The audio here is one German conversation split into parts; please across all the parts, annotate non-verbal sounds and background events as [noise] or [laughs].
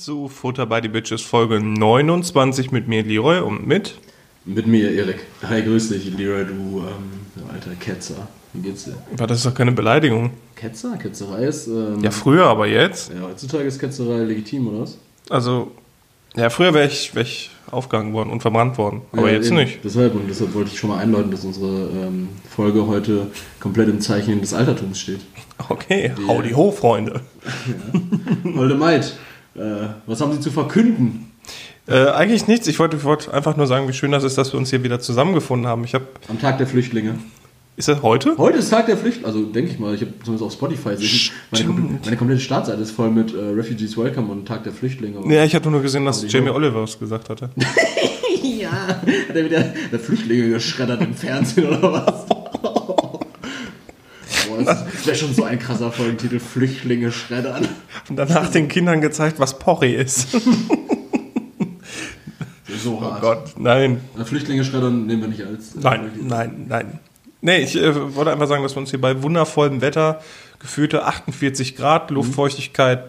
zu Futter by the Bitches Folge 29 mit mir, Leroy, und mit. Mit mir, Erik. Hi, grüß dich, Leroy, du ähm, alter Ketzer. Wie geht's dir? Aber das ist doch keine Beleidigung. Ketzer? Ketzerei ist. Ähm, Ja, früher, aber jetzt. ja, heutzutage ist Ketzerei legitim, oder was? Also, ja, früher wäre ich, wär ich aufgegangen worden und verbrannt worden. Aber Ja, jetzt eben. nicht. Deshalb, und deshalb wollte ich schon mal einläuten, dass unsere ähm, Folge heute komplett im Zeichen des Altertums steht. Okay, howdy ho, Freunde. Holde [laughs] Maid, was haben Sie zu verkünden Äh, eigentlich nichts. Ich wollte, wollte einfach nur sagen, wie schön das ist, dass wir uns hier wieder zusammengefunden haben. Ich habe. am Tag der Flüchtlinge? Ist das heute? Heute ist Tag der Flüchtlinge, also denke ich mal, ich habe zumindest auf Spotify gesehen, meine, meine komplette Startseite ist voll mit äh, Refugees Welcome und Tag der Flüchtlinge. Ja, ich hatte nur gesehen, dass Jamie. Oliver was gesagt hatte. [laughs] Ja, hat er wieder der Flüchtlinge geschreddert im Fernsehen oder was? Boah, das wäre schon so ein krasser Folgentitel, Flüchtlinge schreddern. Und danach den Kindern gezeigt, was Porri ist. So Oh hart. Gott, nein. Flüchtlinge schreddern nehmen wir nicht als... äh, Nein, nein, nein. Nee, ich äh, wollte einfach sagen, dass wir uns hier bei wundervollem Wetter, gefühlte 48 Grad, Luftfeuchtigkeit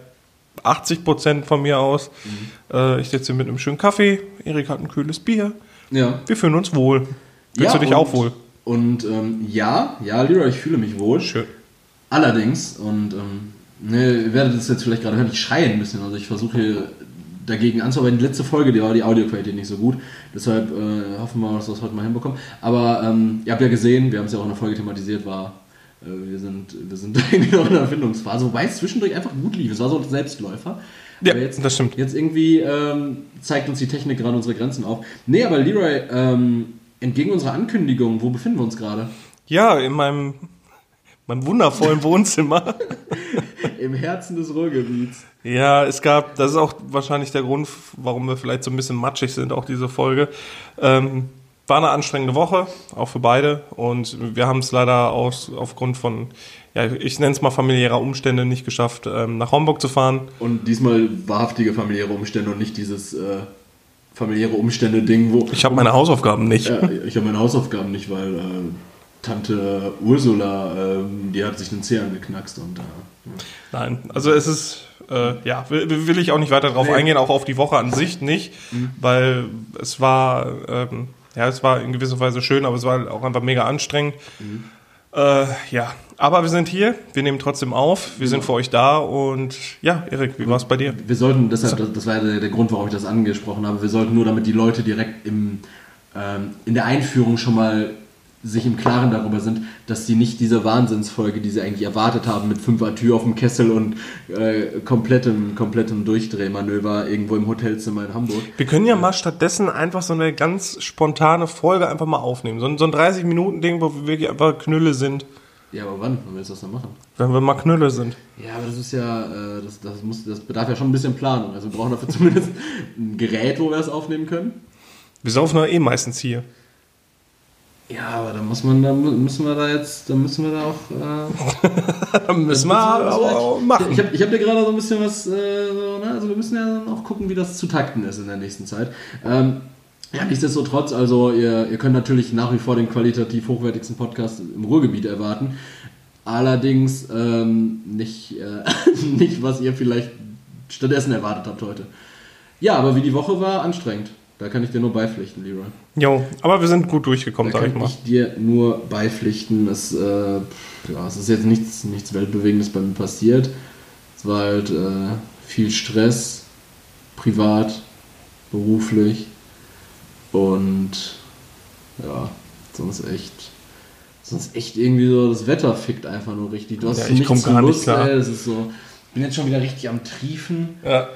80 Prozent von mir aus. Äh, ich sitze hier mit einem schönen Kaffee, Erik hat ein kühles Bier. Ja. Wir fühlen uns wohl. Fühlst ja, du dich auch wohl? Und ähm, ja, ja, Leroy, ich fühle mich wohl. Schön. Allerdings, und ähm, ne, ihr werdet das jetzt vielleicht gerade hören, ich schreie ein bisschen. Also ich versuche hier dagegen anzuarbeiten. Die letzte Folge, die war die Audioqualität nicht so gut. Deshalb äh, hoffen wir dass wir das heute mal hinbekommen. Aber ähm, ihr habt ja gesehen, wir haben es ja auch in der Folge thematisiert, war, äh, wir sind, wir sind [laughs] irgendwie noch in der Erfindungsphase, wobei es zwischendurch einfach gut lief. Es war so ein Selbstläufer. Ja, Aber jetzt, das stimmt. Jetzt irgendwie ähm, zeigt uns die Technik gerade unsere Grenzen auf. Nee, aber Leroy, ähm, entgegen unserer Ankündigung, wo befinden wir uns gerade? Ja, in meinem, meinem wundervollen [laughs] Wohnzimmer. Im Herzen des Ruhrgebiets. Ja, es gab, das ist auch wahrscheinlich der Grund, warum wir vielleicht so ein bisschen matschig sind, auch diese Folge. Ähm, war eine anstrengende Woche, auch für beide. Und wir haben es leider aus, aufgrund von, ja, ich nenne es mal familiärer Umstände nicht geschafft, ähm, nach Homburg zu fahren. Und diesmal wahrhaftige familiäre Umstände und nicht dieses äh, familiäre Umstände-Ding, wo. Ich habe meine Hausaufgaben nicht. Ja, ich habe meine Hausaufgaben nicht, weil äh, Tante Ursula, ähm, die hat sich den Zeh angeknackst und äh, Nein, also es ist, äh, ja, will, will ich auch nicht weiter drauf Nee. eingehen, auch auf die Woche an sich nicht, weil es war, ähm, ja, es war in gewisser Weise schön, aber es war auch einfach mega anstrengend. Äh, ja, aber wir sind hier, wir nehmen trotzdem auf, wir sind für euch da. Und ja, Erik, wie war es bei dir? Wir sollten, deshalb, das, war der, der Grund, warum ich das angesprochen habe, wir sollten nur, damit die Leute direkt im, ähm, in der Einführung schon mal sich im Klaren darüber sind, dass sie nicht diese Wahnsinnsfolge, die sie eigentlich erwartet haben, mit fünfer Tür auf dem Kessel und äh, komplettem, komplettem Durchdrehmanöver irgendwo im Hotelzimmer in Hamburg. Wir können ja mal stattdessen einfach so eine ganz spontane Folge einfach mal aufnehmen. So, ein- so ein 30-Minuten-Ding, wo wir wirklich einfach Knülle sind. Ja, aber wann? Wann willst du das dann machen? Wenn wir mal Knülle sind. Ja, aber das ist ja, äh, das, das, muss, das bedarf ja schon ein bisschen Planung. Also wir brauchen dafür [laughs] zumindest ein Gerät, wo wir das aufnehmen können. Wir saufen ja eh meistens hier. Ja, aber da muss man, da müssen wir da jetzt, da müssen wir da auch. Äh, [laughs] Dann müssen wir auch machen. Ich habe ich hab dir gerade so ein bisschen was, äh, so, ne? also wir müssen ja dann auch gucken, wie das zu takten ist in der nächsten Zeit. Ähm, ja, nichtsdestotrotz, also ihr, ihr könnt natürlich nach wie vor den qualitativ hochwertigsten Podcast im Ruhrgebiet erwarten. Allerdings ähm, nicht, äh, [laughs] nicht, was ihr vielleicht stattdessen erwartet habt heute. Ja, aber wie die Woche war, anstrengend. Da kann ich dir nur beipflichten, Leroy. Jo, aber wir sind gut durchgekommen, Da sag ich kann mal. ich dir nur beipflichten. Es, äh, ja, es ist jetzt nichts, nichts Weltbewegendes bei mir passiert. Es war halt äh, viel Stress, privat, beruflich und ja, sonst echt. Sonst echt irgendwie so, das Wetter fickt einfach nur richtig. Du hast Ja, so ich nichts komm zu gar nicht Lust, klar. ey. Das ist so. Ich bin jetzt schon wieder richtig am Triefen. Ja,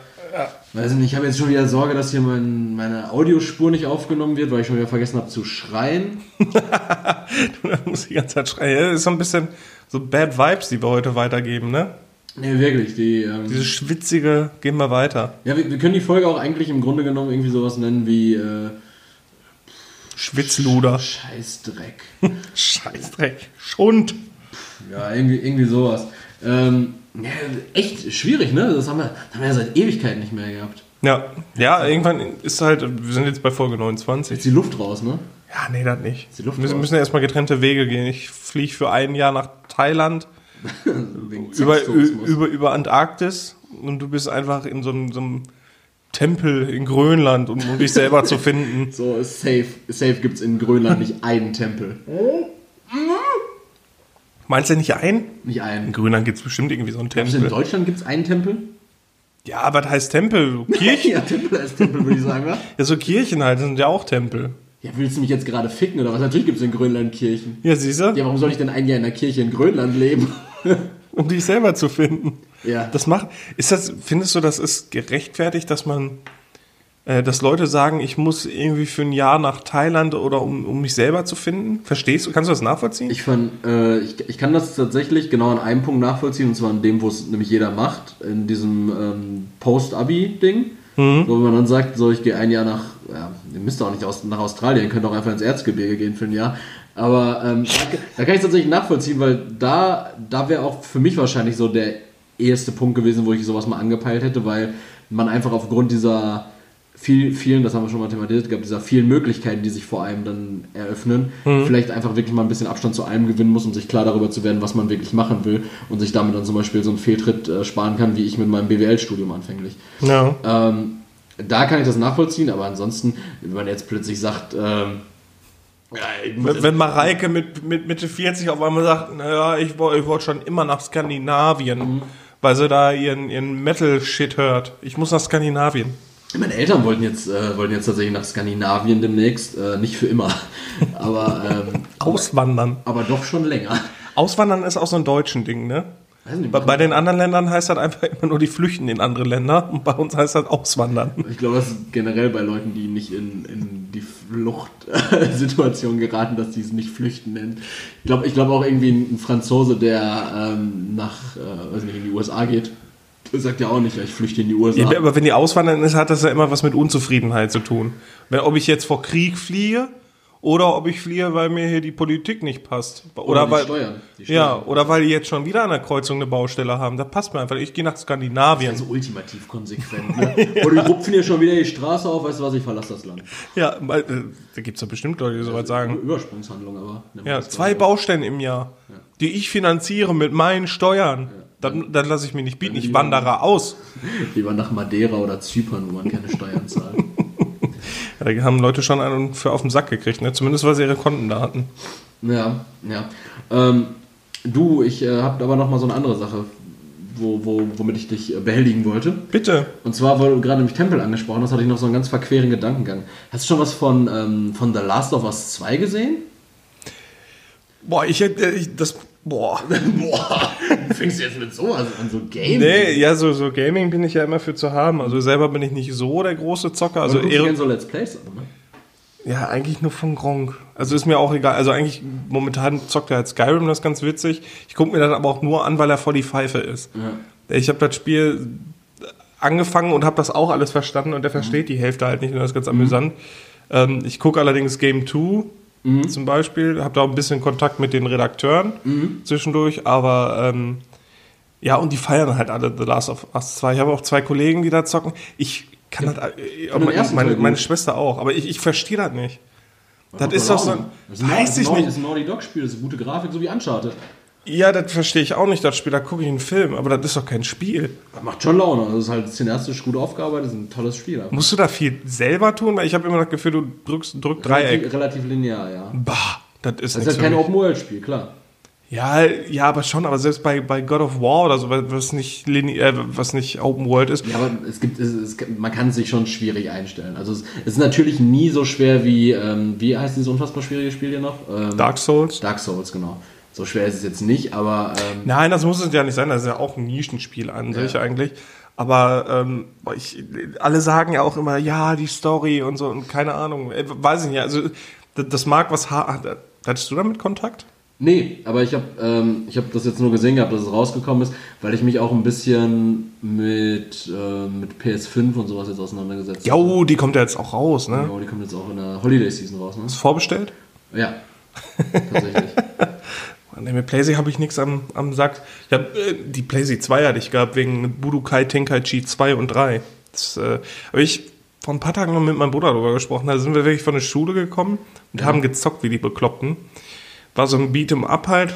Weiß nicht, ich habe jetzt schon wieder Sorge, dass hier mein, meine Audiospur nicht aufgenommen wird, weil ich schon wieder vergessen habe zu schreien. [laughs] da muss ich die ganze Zeit schreien. Ja, Das ist so ein bisschen so Bad Vibes, die wir heute weitergeben, ne? Nee, wirklich. Die, ähm, Diese schwitzige, gehen wir weiter. ja, wir, wir können die Folge auch eigentlich im Grunde genommen irgendwie sowas nennen wie äh, Schwitzluder. Scheißdreck. [laughs] Scheißdreck. Schund. ja, irgendwie, irgendwie sowas. Ähm, ja, echt schwierig, ne? Das haben wir, das haben wir ja seit Ewigkeiten nicht mehr gehabt. Ja, ja, irgendwann ist halt, wir sind jetzt bei Folge 29. Jetzt die Luft raus, ne? Ja, nee, das nicht. Ist die Luft Wir müssen, raus? müssen ja erstmal getrennte Wege gehen. Ich fliege für ein Jahr nach Thailand, [laughs] über, über, über Antarktis und du bist einfach in so einem, so einem Tempel in Grönland, um, um dich selber zu finden. [laughs] So, safe, safe gibt es in Grönland nicht einen Tempel. [laughs] Meinst du nicht einen? Nicht In einen. Grönland gibt es bestimmt irgendwie so einen Also in Tempel. Deutschland gibt es einen Tempel? Ja, aber das heißt Tempel. Kirchen. [laughs] Ja, Tempel als Tempel, würde ich sagen, wa? Ja, so Kirchen halt sind ja auch Tempel. Ja, willst du mich jetzt gerade ficken oder was? Natürlich gibt es in Grönland Kirchen. Ja, siehst du? Ja, warum soll ich denn ein Jahr in der Kirche in Grönland leben? [laughs] Um dich selber zu finden. Ja. Das macht. Ist das, findest du, das ist gerechtfertigt, dass man, dass Leute sagen, ich muss irgendwie für ein Jahr nach Thailand oder um, um mich selber zu finden? Verstehst du? Kannst du das nachvollziehen? Ich, fand, äh, ich, ich kann das tatsächlich genau an einem Punkt nachvollziehen, und zwar an dem, wo es nämlich jeder macht, in diesem ähm, Post-Abi-Ding. Wo man dann sagt, so ich gehe ein Jahr nach, ja, ihr müsst auch nicht aus, nach Australien, ihr könnt auch einfach ins Erzgebirge gehen für ein Jahr. Aber ähm, da, da kann ich es tatsächlich nachvollziehen, weil da, da wäre auch für mich wahrscheinlich so der erste Punkt gewesen, wo ich sowas mal angepeilt hätte, weil man einfach aufgrund dieser viel, vielen, das haben wir schon mal thematisiert gehabt, dieser vielen Möglichkeiten, die sich vor allem dann eröffnen, vielleicht einfach wirklich mal ein bisschen Abstand zu allem gewinnen muss, um sich klar darüber zu werden, was man wirklich machen will und sich damit dann zum Beispiel so einen Fehltritt äh, sparen kann, wie ich mit meinem BWL-Studium anfänglich. ja. Ähm, da kann ich das nachvollziehen, aber ansonsten, wenn man jetzt plötzlich sagt, ähm, ja, Wenn, wenn Mareike mit, mit Mitte 40 auf einmal sagt, naja, ich, ich wollte schon immer nach Skandinavien, weil sie da ihren, ihren Metal-Shit hört. Ich muss nach Skandinavien. Meine Eltern wollten jetzt, äh, wollten jetzt tatsächlich nach Skandinavien demnächst, äh, nicht für immer, [laughs] aber, ähm, Auswandern. aber doch schon länger. Auswandern ist auch so ein deutschen Ding, ne? Nicht, Bei, bei den anderen Ländern heißt das einfach immer nur, die flüchten in andere Länder und bei uns heißt das Auswandern. Ich glaube, das ist generell bei Leuten, die nicht in, in die Fluchtsituation geraten, dass die es nicht flüchten nennen. Ich glaube ich glaub auch irgendwie ein, Franzose, der ähm, nach, äh, weiß nicht, in die USA geht, sagt ja auch nicht, ja, ich flüchte in die USA. Ja, aber wenn die auswandern ist, hat das ja immer was mit Unzufriedenheit zu tun. Wenn, ob ich jetzt vor Krieg fliehe oder ob ich fliehe, weil mir hier die Politik nicht passt. Oder, die weil, Steuern. Die Steuern. Ja, oder weil die jetzt schon wieder an der Kreuzung eine Baustelle haben. Das passt mir einfach. Ich gehe nach Skandinavien. Also ultimativ konsequent. Ne? [laughs] Oder die rupfen hier schon wieder die Straße auf, weißt du was, ich verlasse das Land. Ja, weil, äh, da gibt's doch bestimmt Leute, die sowas sagen. Übersprungshandlung, aber. Ja, das zwei so. Baustellen im Jahr, die ich finanziere mit meinen Steuern. Dann, dann lasse ich mich nicht bieten. Ich wandere aus. [laughs] Lieber nach Madeira oder Zypern, wo man keine Steuern [laughs] zahlt. Ja, da haben Leute schon einen für auf den Sack gekriegt, ne? Zumindest weil sie ihre Konten da hatten. Ja, ja. Ähm, du, ich äh, habe aber noch mal so eine andere Sache, wo, wo, womit ich dich äh, behelligen wollte. Bitte. Und zwar, weil du gerade nämlich Tempel angesprochen hast, hatte ich noch so einen ganz verqueren Gedankengang. Hast du schon was von, ähm, von The Last of Us 2 gesehen? Boah, ich das, boah. [laughs] Boah, fängst du jetzt mit sowas an, so Game? Nee, ja, so, so Gaming bin ich ja immer für zu haben. Also selber bin ich nicht so der große Zocker. Also du eher, gerne so Let's Plays an, ne? ja, eigentlich nur von Gronk. Also ist mir auch egal. Also eigentlich momentan zockt er halt Skyrim, das ist ganz witzig. Ich gucke mir das aber auch nur an, weil er voll die Pfeife ist. Ich habe das Spiel angefangen und habe das auch alles verstanden und der versteht die Hälfte halt nicht und das ist ganz amüsant. Ähm, ich gucke allerdings Game 2 zum Beispiel, habe da auch ein bisschen Kontakt mit den Redakteuren zwischendurch, aber ähm, ja, und die feiern halt alle The Last of Us 2. Ich habe auch zwei Kollegen, die da zocken. Ich kann das, äh, den meine, meine, meine. Schwester auch, aber ich, ich verstehe das nicht. Das ist doch so, ein weiß ich nicht. Das ist ein Naughty Dog Spiel, das ist eine gute Grafik, so wie Uncharted. Ja, das verstehe ich auch nicht, das Spiel. Da gucke ich einen Film, aber das ist doch kein Spiel. Das macht schon Laune. Das ist halt cineastisch gut aufgearbeitet, das ist ein tolles Spiel. Musst du da viel selber tun? Weil ich habe immer das Gefühl, du drückst drück Dreieck. Relativ, relativ linear, ja. Bah, das ist Das ist halt kein. Open-World-Spiel, klar. Ja, ja, aber schon, aber selbst bei, bei God of War oder so, was nicht, linear, was nicht Open World ist, Ja, aber es gibt, es, es, man kann es sich schon schwierig einstellen. Also es, es ist natürlich nie so schwer wie, ähm, wie heißt dieses unfassbar schwierige Spiel hier noch? Ähm, Dark Souls. Dark Souls, genau. So schwer ist es jetzt nicht, aber ähm, Nein, das muss es ja nicht sein. Das ist ja auch ein Nischenspiel an sich Ja. eigentlich. Aber ähm, ich, alle sagen ja auch immer, ja, die Story und so und keine Ahnung. Äh, Weiß ich nicht. Also das, mag was. ha- Hattest du damit Kontakt? Nee, aber ich habe ähm, ich hab das jetzt nur gesehen gehabt, dass es rausgekommen ist, weil ich mich auch ein bisschen mit, äh, mit PS5 und sowas jetzt auseinandergesetzt habe. Jo, die kommt ja jetzt auch raus, ne? Genau, die kommt jetzt auch in der Holiday Season raus, ne? Ist vorbestellt? Ja, [laughs] tatsächlich. Nee, mit PlayStation habe ich nichts am, am Sack. Ich hab, äh, die PlayStation 2 hatte ich gehabt wegen Budokai Tenkaichi 2 und 3. Das äh, habe ich vor ein paar Tagen noch mit meinem Bruder darüber gesprochen. Da sind wir wirklich von der Schule gekommen und haben gezockt wie die Bekloppten. War so ein Beat'em Up halt.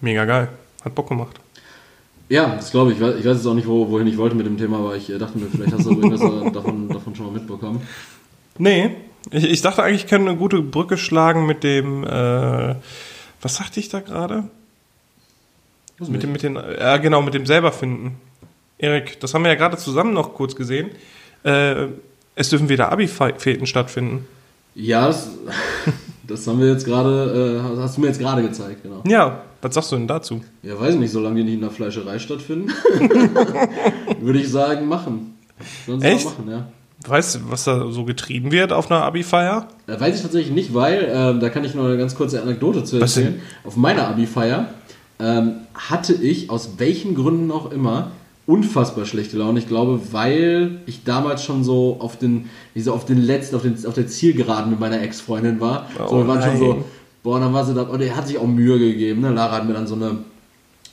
Mega geil. Hat Bock gemacht. Ja, das glaube ich. Ich weiß ich weiß jetzt auch nicht, wo, wohin ich wollte mit dem Thema, aber ich äh, dachte mir, vielleicht hast du irgendwas äh, davon, davon schon mal mitbekommen. Nee, ich, ich dachte eigentlich, ich könnte eine gute Brücke schlagen mit dem, äh, was sagte ich da gerade? Mit nicht. dem, mit den, ja genau, mit dem selber finden. Erik, das haben wir ja gerade zusammen noch kurz gesehen. Äh, es dürfen wieder Abi-Fäten stattfinden. Ja, das, [laughs] das haben wir jetzt gerade, äh, hast du mir jetzt gerade gezeigt, genau. Ja, was sagst du denn dazu? Ja, weiß ich nicht, solange die nicht in der Fleischerei stattfinden, [laughs] würde ich sagen, machen. Sie Echt? machen, ja. Weißt du, was da so getrieben wird auf einer Abi-Feier? Äh, weiß ich tatsächlich nicht, weil, ähm, da kann ich noch eine ganz kurze Anekdote zu erzählen. Auf meiner Abi-Feier ähm, hatte ich, aus welchen Gründen auch immer, unfassbar schlechte Laune. Ich glaube, weil ich damals schon so auf den, wie so auf den letzten, auf, den, auf der Zielgeraden mit meiner Ex-Freundin war. Oh so, wir waren schon nein. so, boah, dann war sie da, und er hat sich auch Mühe gegeben. Ne? Lara hat mir dann so eine,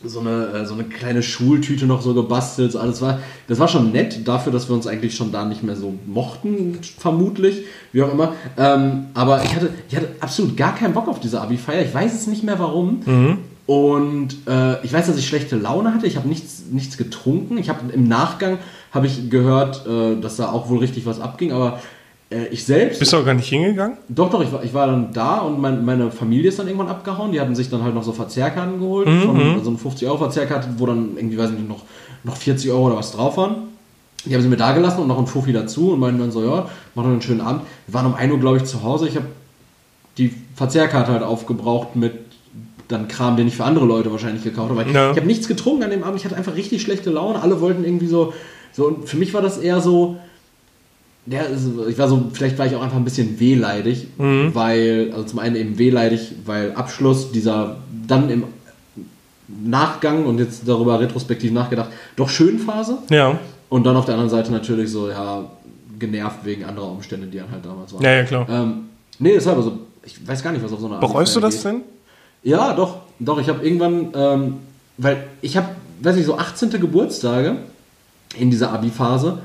so eine, äh, so eine kleine Schultüte noch so gebastelt. So alles war, das war schon nett dafür, dass wir uns eigentlich schon da nicht mehr so mochten, vermutlich, wie auch immer. Ähm, aber ich hatte, ich hatte absolut gar keinen Bock auf diese Abi-Feier. Ich weiß jetzt nicht mehr warum. Und äh, ich weiß, dass ich schlechte Laune hatte. Ich habe nichts, nichts getrunken. Ich habe im Nachgang habe ich gehört, äh, dass da auch wohl richtig was abging. Aber ich selbst Bist du auch gar nicht hingegangen? doch, doch, ich war, ich war dann da und mein, meine Familie ist dann irgendwann abgehauen. Die hatten sich dann halt noch so Verzehrkarten geholt, von, so eine 50 Euro Verzehrkarte, wo dann irgendwie, weiß ich nicht, noch, noch 40 Euro oder was drauf waren. Die haben sie mir da gelassen und noch ein Fuffi dazu und meinten dann so, ja, mach noch einen schönen Abend. Wir waren um 1 Uhr, glaube ich, zu Hause. Ich habe die Verzehrkarte halt aufgebraucht mit dann Kram, den ich für andere Leute wahrscheinlich gekauft habe. Ja. Ich habe nichts getrunken an dem Abend, ich hatte einfach richtig schlechte Laune. Alle wollten irgendwie so, so und für mich war das eher so, ja, ich war so, vielleicht war ich auch einfach ein bisschen wehleidig, weil, also zum einen eben wehleidig, weil Abschluss dieser dann im Nachgang und jetzt darüber retrospektiv nachgedacht, doch schön Phase. Ja. Und dann auf der anderen Seite natürlich so, ja, genervt wegen anderer Umstände, die dann halt damals waren. Ja, ja, klar. Ähm, nee, deshalb, also, ich weiß gar nicht, was auf so einer Bereust du das geht. denn? Ja, doch, doch. Ich habe irgendwann, ähm, weil ich habe, weiß ich, so 18. Geburtstage in dieser Abi-Phase,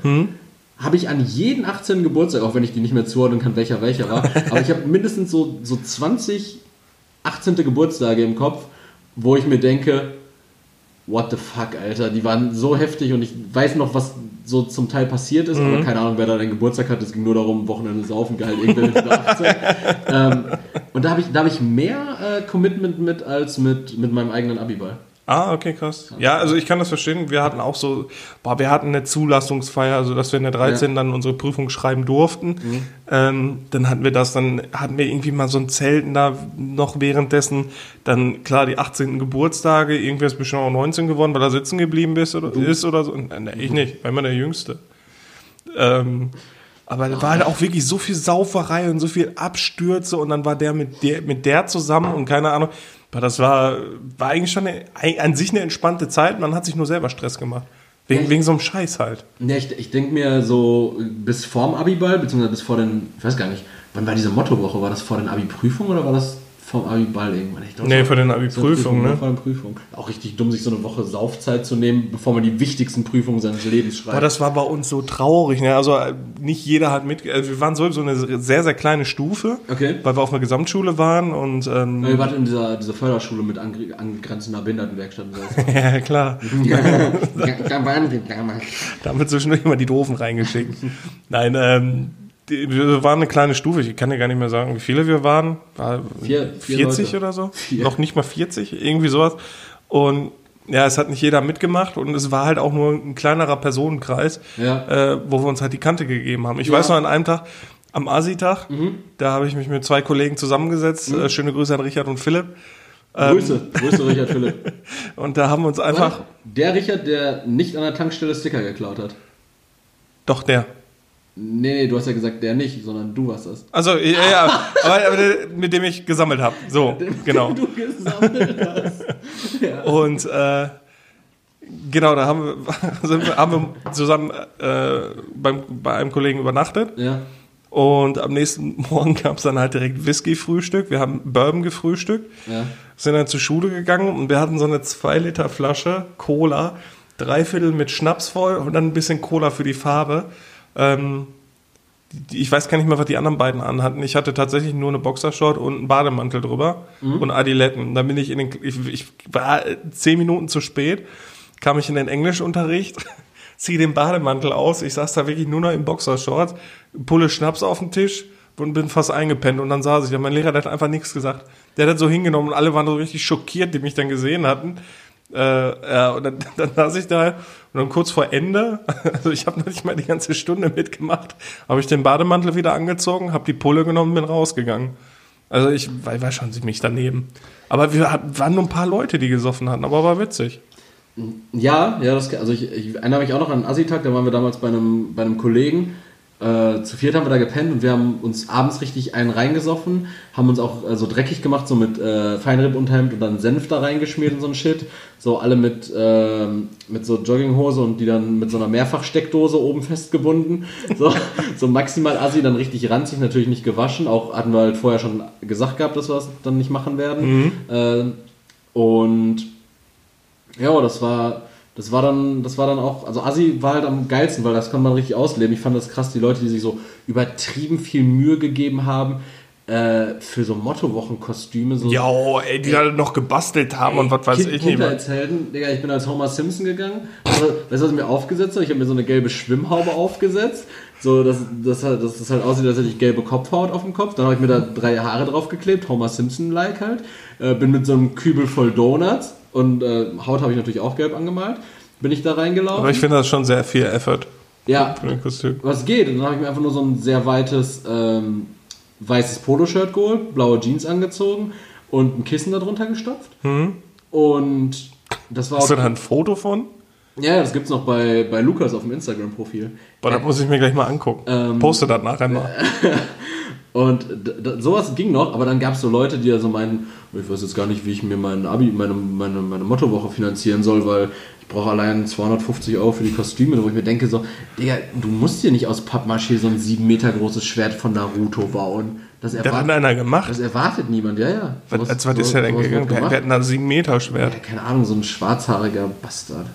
habe ich an jeden 18. Geburtstag, auch wenn ich die nicht mehr zuordnen kann, welcher welcher war, [laughs] aber ich habe mindestens so, so 20 18. Geburtstage im Kopf, wo ich mir denke, what the fuck, Alter, die waren so heftig und ich weiß noch, was so zum Teil passiert ist, aber keine Ahnung, wer da den Geburtstag hat. Es ging nur darum, Wochenende saufen, geil, [laughs] 18. ähm, und da habe ich, da hab ich mehr äh, Commitment mit als mit, mit meinem eigenen Abiball. Ah, okay, krass. Ja, also ich kann das verstehen. Wir hatten auch so, boah, wir hatten eine Zulassungsfeier, also dass wir in der 13 dann unsere Prüfung schreiben durften. Ähm, dann hatten wir das, dann hatten wir irgendwie mal so ein Zelten da noch währenddessen. Dann klar die 18. Geburtstage, irgendwer ist bestimmt auch 19 geworden, weil er sitzen geblieben ist oder, ist oder so. Nee, ich nicht, ich war immer der Jüngste. Ähm, aber da war halt auch wirklich so viel Sauferei und so viel Abstürze und dann war der mit der, mit der zusammen und keine Ahnung. Aber das war, war eigentlich schon eine, an sich eine entspannte Zeit. Man hat sich nur selber Stress gemacht. Wegen, wegen so einem Scheiß halt. Ja, ich, ich denke mir so bis vorm Abiball, beziehungsweise bis vor den, ich weiß gar nicht, wann war diese Mottowoche? War das vor den Abi-Prüfungen oder war das vom Abiball irgendwann? Ich glaub, Nee, vor den Abi-Prüfungen, ne? Vor den Prüfungen. Auch richtig dumm, sich so eine Woche Saufzeit zu nehmen, bevor man die wichtigsten Prüfungen seines Lebens schreibt. Aber das war bei uns so traurig. Ne? Also äh, nicht jeder hat mit. Also wir waren so, so eine sehr, sehr kleine Stufe, Okay. weil wir auf einer Gesamtschule waren und ähm, Ja, ihr wart in dieser, dieser Förderschule mit angr- angrenzender Behindertenwerkstatt. [laughs] ja klar. [laughs] da waren wir damals. Da haben wir zwischendurch immer die Doofen reingeschickt. Nein, ähm, wir waren eine kleine Stufe. Ich kann dir gar nicht mehr sagen, wie viele wir waren. War Vier- vier 40 Leute. oder so? Vier. Noch nicht mal 40, irgendwie sowas. Und ja, es hat nicht jeder mitgemacht und es war halt auch nur ein kleinerer Personenkreis, Ja. äh, wo wir uns halt die Kante gegeben haben. Ich Ja. Mhm. weiß noch an einem Tag, am Asi-Tag, da habe ich mich mit zwei Kollegen zusammengesetzt. Äh, schöne Grüße an Richard und Philipp. Grüße, Grüße Richard Philipp. [laughs] Und da haben wir uns einfach, Der Richard, der nicht an der Tankstelle Sticker geklaut hat. doch der. Nee, nee, du hast ja gesagt, der nicht, sondern du warst das. Also, ja, ja aber, aber der, mit dem ich gesammelt habe. So, [laughs] genau. Du gesammelt hast. [laughs] ja. Und äh, genau, da haben wir, [laughs] wir, haben wir zusammen äh, beim, bei einem Kollegen übernachtet. ja. Und am nächsten Morgen gab es dann halt direkt Whisky-Frühstück. Wir haben Bourbon gefrühstückt, Ja. sind dann zur Schule gegangen und wir hatten so eine 2-Liter-Flasche Cola, drei Viertel mit Schnaps voll und dann ein bisschen Cola für die Farbe. Ähm, ich weiß gar nicht mehr, was die anderen beiden anhatten. Ich hatte tatsächlich nur eine Boxershort und einen Bademantel drüber und Adiletten. Dann bin ich in den, ich, ich war zehn Minuten zu spät kam ich in den Englischunterricht, [laughs] ziehe den Bademantel aus, ich saß da wirklich nur noch im Boxershorts, pulle Schnaps auf den Tisch und bin fast eingepennt und dann saß ich da. Mein Lehrer der hat einfach nichts gesagt. Der hat das so hingenommen und alle waren so richtig schockiert, die mich dann gesehen hatten. Äh, ja, und dann, [laughs] dann saß ich da und dann kurz vor Ende, [laughs] also ich habe noch nicht mal die ganze Stunde mitgemacht, habe ich den Bademantel wieder angezogen, habe die Pulle genommen, bin rausgegangen. Also ich war, war schon ziemlich daneben. Aber wir waren nur ein paar Leute, die gesoffen hatten, aber war witzig. Ja, ja, das, also ich, ich erinnere mich auch noch an einen Assi-Tag, da waren wir damals bei einem, bei einem Kollegen. Äh, zu viert haben wir da gepennt und wir haben uns abends richtig einen reingesoffen, haben uns auch äh, so dreckig gemacht, so mit äh, Feinripp-Unterhemd und dann Senf da reingeschmiert und so ein Shit. So alle mit, ähm, mit so Jogginghose und die dann mit so einer Mehrfachsteckdose oben festgebunden. So, [laughs] so maximal Assi, dann richtig ranzig, natürlich nicht gewaschen. Auch hatten wir halt vorher schon gesagt gehabt, dass wir das dann nicht machen werden. Ähm, und ja, das war, das war dann, das war dann auch, also Assi war halt am geilsten, weil das kann man richtig ausleben. Ich fand das krass, die Leute, die sich so übertrieben viel Mühe gegeben haben äh, für so Mottowochenkostüme. So Ja, ey, die da noch gebastelt haben und was weiß kind, ich nicht mehr. Kindheitshelden, Digga, ich bin als Homer Simpson gegangen. Also, weißt du, was ich mir aufgesetzt habe? Ich habe mir so eine gelbe Schwimmhaube aufgesetzt. So, dass, dass, dass das halt aussieht, als hätte ich gelbe Kopfhaut auf dem Kopf. Dann habe ich mir da drei Haare draufgeklebt, Homer Simpson-like halt. Äh, bin mit so einem Kübel voll Donuts und äh, Haut habe ich natürlich auch gelb angemalt. Bin ich da reingelaufen. Aber ich finde das schon sehr viel Effort ja, was geht? Und dann habe ich mir einfach nur so ein sehr weites ähm, weißes Poloshirt geholt, blaue Jeans angezogen und ein Kissen darunter gestopft. Und das war Hast du auch, da ein Foto von? ja, ja, das gibt's noch bei, bei Lukas auf dem Instagram-Profil. Boah, das muss ich mir gleich mal angucken. Ähm, Poste das nachher mal. [laughs] Und sowas ging noch, aber dann gab es so Leute, die ja so meinen, ich weiß jetzt gar nicht, wie ich mir mein Abi, meine, meine, meine Mottowoche finanzieren soll, weil ich brauche allein 250 Euro für die Kostüme, wo ich mir denke so, Digga, du musst dir nicht aus Pappmaché so ein sieben Meter großes Schwert von Naruto bauen. Das Das hat einer gemacht. das erwartet niemand, ja, ja. Was, Sowas- als was ist der denn gegangen? Wir, hatten da ein 7 Meter Schwert. Ja, keine Ahnung, so ein schwarzhaariger Bastard.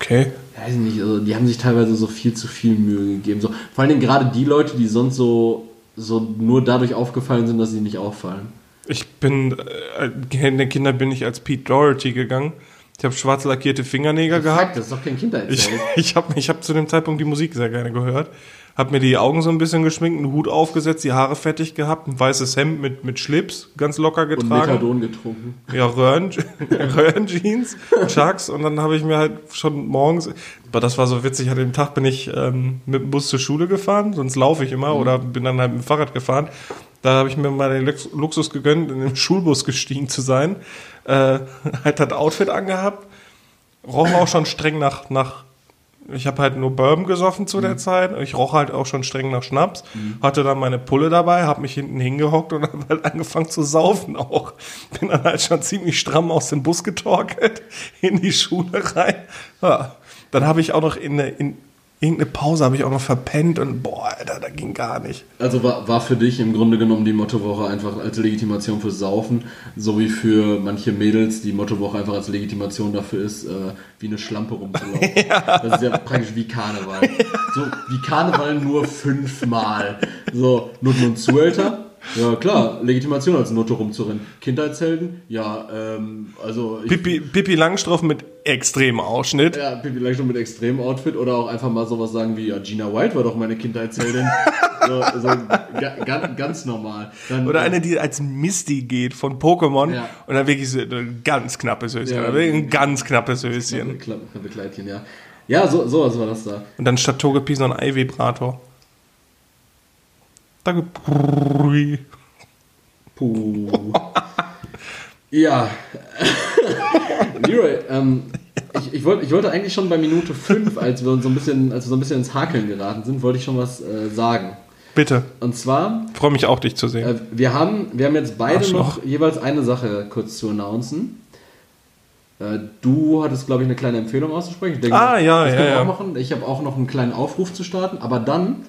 Okay. weiß ich nicht, also die haben sich teilweise so viel zu viel Mühe gegeben. So, vor allen Dingen gerade die Leute, die sonst so, so nur dadurch aufgefallen sind, dass sie nicht auffallen. Ich bin, äh, in der Kinder bin ich als Pete Doherty gegangen. Ich habe schwarz lackierte Fingernägel gehabt. Das ist doch kein Ich, Kindererzählung. [laughs] ich habe ich hab zu dem Zeitpunkt die Musik sehr gerne gehört. Hab mir die Augen so ein bisschen geschminkt, einen Hut aufgesetzt, die Haare fertig gehabt, ein weißes Hemd mit, mit Schlips, ganz locker Und getragen. Methadon getrunken. Ja, Röhren, [laughs] Röhrenjeans, Chucks und dann habe ich mir halt schon morgens, aber das war so witzig, an dem Tag bin ich ähm, mit dem Bus zur Schule gefahren, sonst laufe ich immer oder bin dann halt mit dem Fahrrad gefahren. Da habe ich mir mal den Lux- Luxus gegönnt, in den Schulbus gestiegen zu sein. Äh, [laughs] halt das Outfit angehabt, roch auch schon streng nach, nach ich habe halt nur Bourbon gesoffen zu der Zeit. Ich roch halt auch schon streng nach Schnaps. Hatte dann meine Pulle dabei, habe mich hinten hingehockt und [laughs] habe halt angefangen zu saufen auch. Bin dann halt schon ziemlich stramm aus dem Bus getorkelt, [laughs] in die Schule rein. Ja. Dann habe ich auch noch in, in irgendeine Pause habe ich auch noch verpennt und boah, Alter, da ging gar nicht. Also war, war für dich im Grunde genommen die Mottowoche einfach als Legitimation fürs Saufen, so wie für manche Mädels die Mottowoche einfach als Legitimation dafür ist, äh, wie eine Schlampe rumzulaufen. [laughs] Das ist ja praktisch wie Karneval. [laughs] So wie Karneval nur fünfmal. So, Nutten und Zuhälter. Ja klar, Legitimation als Nutte rumzurennen. Kindheitshelden? Ja, ähm, also ich Pippi, Pippi Langstrumpf mit extremem Ausschnitt. Ja, Pippi Langstrumpf mit extremem Outfit oder auch einfach mal sowas sagen wie, ja, Gina White war doch meine Kindheitsheldin. [laughs] so, so ga, ga, ganz normal. Dann, Oder eine, die als Misty geht von Pokémon Ja. und dann wirklich so ein ganz knappes Höschen. Ja. ein ganz knappes Höschen. Knappe Bekleidchen, ja. Ja, so, sowas war das da. Und dann statt Togepi so ein Ei-Vibrator. Danke. Puh. ja. Leroy, ähm, ich, ich, wollt, ich wollte eigentlich schon bei Minute 5, als wir uns so ein bisschen, als wir so ein bisschen ins Hakeln geraten sind, wollte ich schon was äh, sagen. Bitte. Und zwar, Freue mich auch, dich zu sehen. äh, wir, haben, wir haben jetzt beide Arschloch. noch jeweils eine Sache kurz zu announcen. Äh, du hattest, glaube ich, eine kleine Empfehlung auszusprechen. Ich denke, Ah, ja, das ja, können wir ja. auch machen. Ich habe auch noch einen kleinen Aufruf zu starten. Aber dann,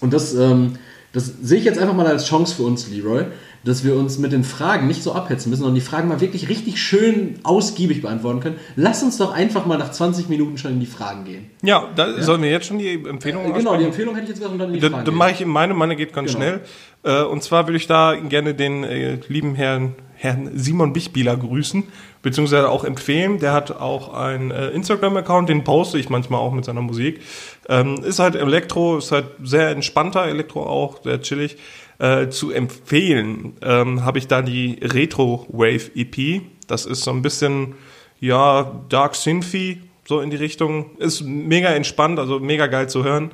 und das, ähm, das sehe ich jetzt einfach mal als Chance für uns, Leroy, dass wir uns mit den Fragen nicht so abhetzen müssen, sondern die Fragen mal wirklich richtig schön ausgiebig beantworten können. Lass uns doch einfach mal nach 20 Minuten schon in die Fragen gehen. ja, da sollen wir jetzt schon die Empfehlung Äh, genau, die? Empfehlung hätte ich jetzt gesagt und dann in die Da, Fragen da gehen. mache ich meine, meine geht ganz Genau. schnell. Äh, und zwar würde ich da gerne den äh, lieben Herrn Herrn Simon Bichbieler grüßen, beziehungsweise auch empfehlen. Der hat auch einen äh, Instagram-Account, den poste ich manchmal auch mit seiner Musik. Ähm, ist halt Elektro, ist halt sehr entspannter Elektro auch, sehr chillig. Äh, zu empfehlen ähm, habe ich da die Retro Wave EP. Das ist so ein bisschen, ja, Dark Synthy, so in die Richtung. Ist mega entspannt, also mega geil zu hören.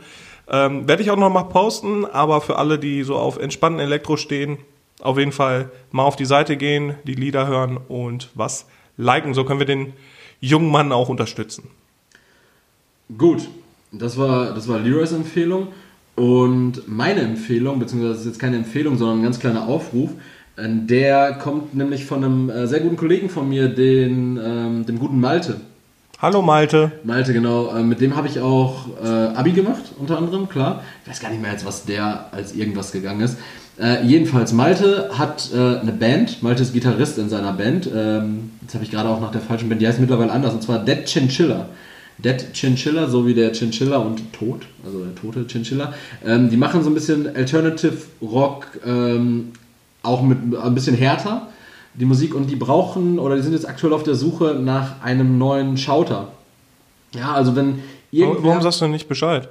Ähm, Werde ich auch noch mal posten, aber für alle, die so auf entspannten Elektro stehen, auf jeden Fall mal auf die Seite gehen, die Lieder hören und was liken. So können wir den jungen Mann auch unterstützen. Gut, das war, das war Leroys Empfehlung. Und meine Empfehlung, beziehungsweise das ist jetzt keine Empfehlung, sondern ein ganz kleiner Aufruf, äh, der kommt nämlich von einem äh, sehr guten Kollegen von mir, den, ähm, dem guten Malte. Hallo Malte. Malte, genau. Äh, mit dem habe ich auch äh, Abi gemacht, unter anderem, klar. Ich weiß gar nicht mehr jetzt, was der als irgendwas gegangen ist. Äh, jedenfalls, Malte hat äh, eine Band. Malte ist Gitarrist in seiner Band. Ähm, jetzt habe ich gerade auch nach der falschen Band. Die heißt mittlerweile anders, und zwar Dead Chinchilla. Dead Chinchilla, so wie der Chinchilla und Tod, also der tote Chinchilla. Ähm, die machen so ein bisschen Alternative Rock, ähm, auch mit ein bisschen härter, die Musik. Und die brauchen, oder die sind jetzt aktuell auf der Suche nach einem neuen Schauter. Ja, also wenn. Warum sagst du nicht Bescheid?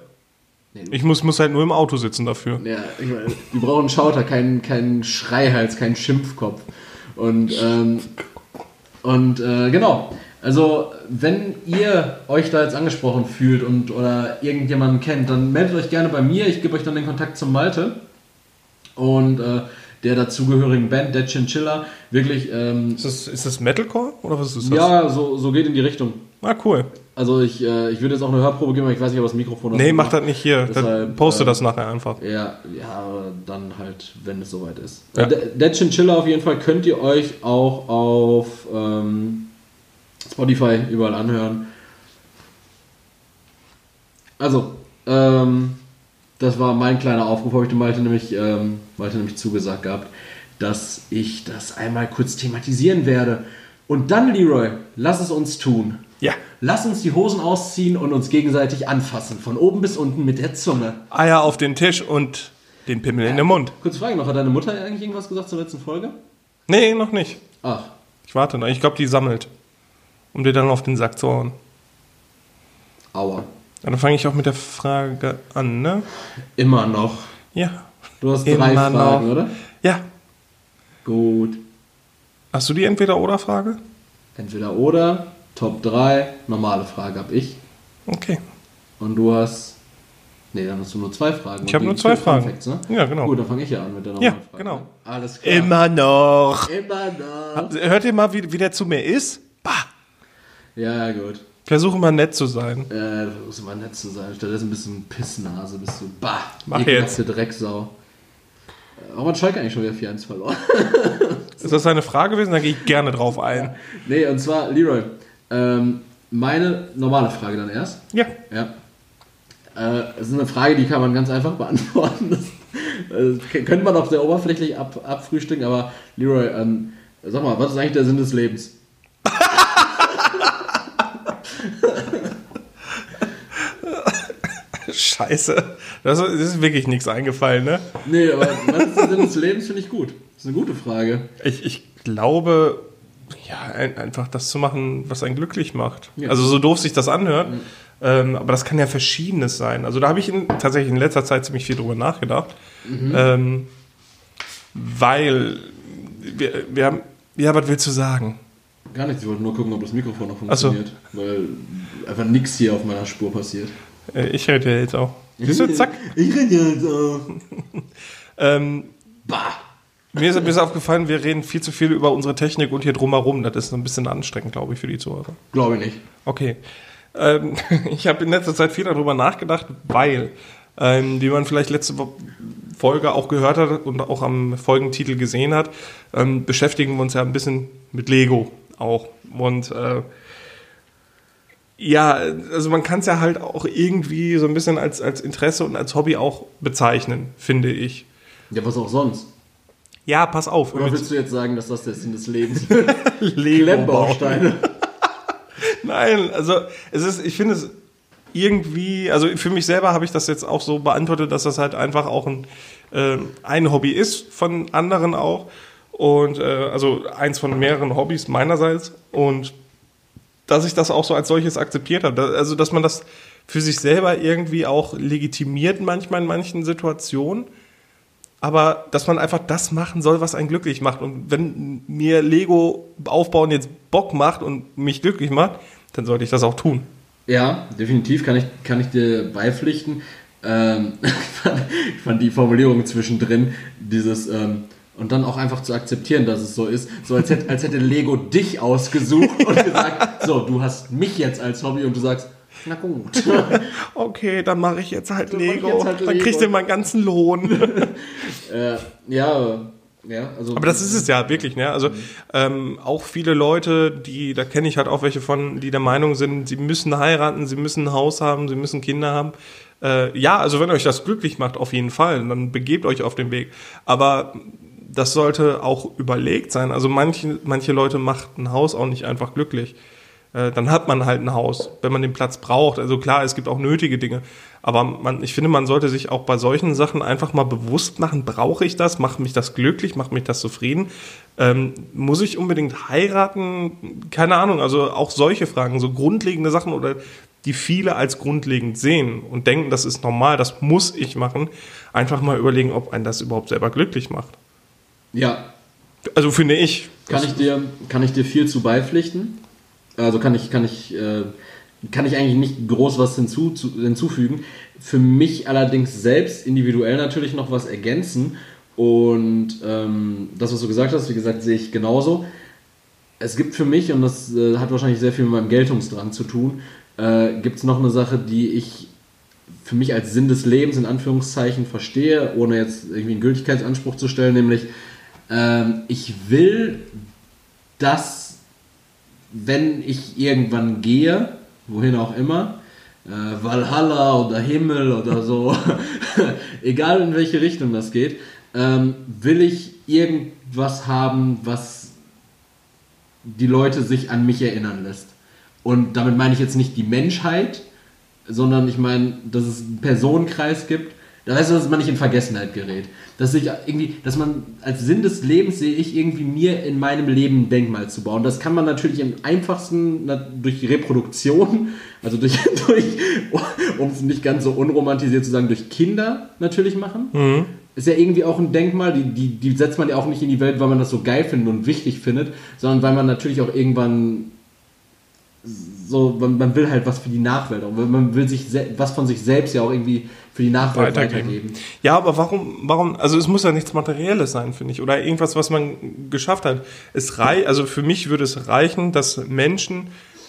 Ich muss, muss halt nur im Auto sitzen dafür. Ja, ich meine, die brauchen einen Schauter, keinen, keinen Schreihals, keinen Schimpfkopf. Und, ähm, und äh, genau. Also, wenn ihr euch da jetzt angesprochen fühlt und oder irgendjemanden kennt, dann meldet euch gerne bei mir. Ich gebe euch dann den Kontakt zum Malte und äh, der dazugehörigen Band, Dead Chinchilla. Wirklich. Ähm, ist, das, ist das Metalcore oder was ist das? Ja, so, so geht in die Richtung. Ah, cool. Also ich, äh, ich würde jetzt auch eine Hörprobe geben, aber ich weiß nicht, ob das Mikrofon Nee, mach das nicht hier. Deshalb, poste äh, das nachher einfach. Ja, ja, dann halt, wenn es soweit ist. Ja. Äh, Dead Chinchilla auf jeden Fall könnt ihr euch auch auf ähm, Spotify überall anhören. Also, ähm, das war mein kleiner Aufruf, habe ich dem Malte nämlich, ähm, Malte nämlich zugesagt gehabt, dass ich das einmal kurz thematisieren werde. Und dann, Leroy, lass es uns tun. Ja. Lass uns die Hosen ausziehen und uns gegenseitig anfassen, von oben bis unten mit der Zunge. Eier auf den Tisch und den Pimmel ja. in den Mund. Kurze Frage noch, hat deine Mutter eigentlich irgendwas gesagt zur letzten Folge? Nee, noch nicht. Ach. Ich warte noch, ich glaube, die sammelt. Um dir dann auf den Sack zu hauen. Aua. Dann fange ich auch mit der Frage an, ne? Immer noch. Ja. Du hast drei Fragen, noch. oder? Ja. Gut. Hast du die Entweder-Oder-Frage? Entweder-Oder. Top 3, normale Frage habe ich. Okay. Und du hast. Nee, dann hast du nur zwei Fragen. Ich habe nur zwei Fragen. Facts, ne? Ja, genau. Gut, dann fange ich ja an mit der normalen ja, Frage. genau. Alles klar. Immer noch. Immer noch. Hört ihr mal, wie, wie der zu mir ist? Bah. Ja, gut. Versuche mal nett zu sein. Ja, versuche mal nett zu sein. Stattdessen ein bisschen Pissnase, bist du. Bah. Mach jetzt. Drecksau. Warum hat Schalke eigentlich schon wieder 4-1 verloren? [laughs] ist das eine Frage gewesen? Da gehe ich gerne drauf ein. Nee, und zwar, Leroy, ähm, meine normale Frage dann erst. Ja. Ja. Äh, es ist eine Frage, die kann man ganz einfach beantworten. Das, äh, könnte man auch sehr oberflächlich ab, abfrühstücken, aber Leroy, ähm, sag mal, was ist eigentlich der Sinn des Lebens? Scheiße. Das ist wirklich nichts eingefallen, ne? Nee, aber was ist der Sinn des Lebens, finde ich gut. Das ist eine gute Frage. Ich, ich glaube, ja, einfach das zu machen, was einen glücklich macht. Ja. Also so doof sich das anhört. Mhm. Ähm, aber das kann ja verschiedenes sein. Also da habe ich in, tatsächlich in letzter Zeit ziemlich viel drüber nachgedacht. Mhm. Ähm, weil wir, wir haben. Ja, was willst du sagen? Gar nichts, ich wollte nur gucken, ob das Mikrofon noch funktioniert. So. Weil einfach nichts hier auf meiner Spur passiert. Äh, ich rede ja jetzt auch. Siehst du, zack. [laughs] Ich rede ja jetzt auch. [laughs] ähm, bah. Mir ist, mir ist aufgefallen, wir reden viel zu viel über unsere Technik und hier drumherum. Das ist ein bisschen anstrengend, glaube ich, für die Zuhörer. Glaube ich nicht. Okay. Ähm, [laughs] ich habe in letzter Zeit viel darüber nachgedacht, weil, ähm, wie man vielleicht letzte Folge auch gehört hat und auch am Folgentitel gesehen hat, ähm, beschäftigen wir uns ja ein bisschen mit Lego auch. Und äh, ja, also man kann es ja halt auch irgendwie so ein bisschen als, als Interesse und als Hobby auch bezeichnen, finde ich. Ja, was auch sonst. Ja, pass auf. Oder willst du jetzt sagen, dass das der Sinn des Lebens [laughs] ist? Klemmbausteine. [laughs] Nein, also es ist, ich finde es irgendwie, also für mich selber habe ich das jetzt auch so beantwortet, dass das halt einfach auch ein, äh, ein Hobby ist, von anderen auch. Und äh, also eins von mehreren Hobbys meinerseits. Und dass ich das auch so als solches akzeptiert habe. Also, dass man das für sich selber irgendwie auch legitimiert manchmal in manchen Situationen. Aber dass man einfach das machen soll, was einen glücklich macht. Und wenn mir Lego aufbauen jetzt Bock macht und mich glücklich macht, dann sollte ich das auch tun. Ja, definitiv kann ich, kann ich dir beipflichten. Ähm, [laughs] ich fand die Formulierung zwischendrin, dieses ähm, und dann auch einfach zu akzeptieren, dass es so ist, so als hätte, als hätte Lego dich ausgesucht und gesagt, so, du hast mich jetzt als Hobby und du sagst, na gut. [laughs] okay, dann mache ich jetzt halt dann Lego. Jetzt halt dann kriegst du meinen ganzen Lohn. [laughs] äh, ja, ja, also aber das ist es ja wirklich, ne? Also ähm, auch viele Leute, die, da kenne ich halt auch welche von, die der Meinung sind, sie müssen heiraten, sie müssen ein Haus haben, sie müssen Kinder haben. Äh, ja, also wenn euch das glücklich macht, auf jeden Fall, dann begebt euch auf den Weg. Aber das sollte auch überlegt sein. Also manche, manche Leute macht ein Haus auch nicht einfach glücklich. Äh, dann hat man halt ein Haus, wenn man den Platz braucht. Also klar, es gibt auch nötige Dinge. Aber man, ich finde, man sollte sich auch bei solchen Sachen einfach mal bewusst machen, brauche ich das? Macht mich das glücklich? Macht mich das zufrieden? Ähm, muss ich unbedingt heiraten? Keine Ahnung. Also auch solche Fragen, so grundlegende Sachen oder die viele als grundlegend sehen und denken, das ist normal, das muss ich machen, einfach mal überlegen, ob einen das überhaupt selber glücklich macht. Ja. Also finde ich. Kann ich dir, kann ich dir viel zu beipflichten. Also kann ich, kann ich, äh, kann ich eigentlich nicht groß was hinzu, zu, hinzufügen. Für mich allerdings selbst individuell natürlich noch was ergänzen. Und ähm, das, was du gesagt hast, wie gesagt, sehe ich genauso. Es gibt für mich, und das äh, hat wahrscheinlich sehr viel mit meinem Geltungsdrang zu tun, äh, gibt es noch eine Sache, die ich für mich als Sinn des Lebens in Anführungszeichen verstehe, ohne jetzt irgendwie einen Gültigkeitsanspruch zu stellen, nämlich ähm, ich will, dass, wenn ich irgendwann gehe, wohin auch immer, äh, Valhalla oder Himmel oder so, [laughs] egal in welche Richtung das geht, ähm, will ich irgendwas haben, was die Leute sich an mich erinnern lässt. Und damit meine ich jetzt nicht die Menschheit, sondern ich meine, dass es einen Personenkreis gibt, da weißt du, dass man nicht in Vergessenheit gerät. Dass ich irgendwie, dass man als Sinn des Lebens sehe ich irgendwie mir in meinem Leben ein Denkmal zu bauen. Das kann man natürlich am einfachsten durch Reproduktion, also durch, [laughs] durch um es nicht ganz so unromantisiert zu sagen, durch Kinder natürlich machen. Mhm. Ist ja irgendwie auch ein Denkmal, die, die, die setzt man ja auch nicht in die Welt, weil man das so geil findet und wichtig findet, sondern weil man natürlich auch irgendwann so, man, man, will halt was für die Nachwelt, man will sich was von sich selbst ja auch irgendwie für die Nachwelt weitergeben. weitergeben. Ja, aber warum, warum, also es muss ja nichts Materielles sein, finde ich, oder irgendwas, was man geschafft hat. Es rei also für mich würde es reichen, dass Menschen,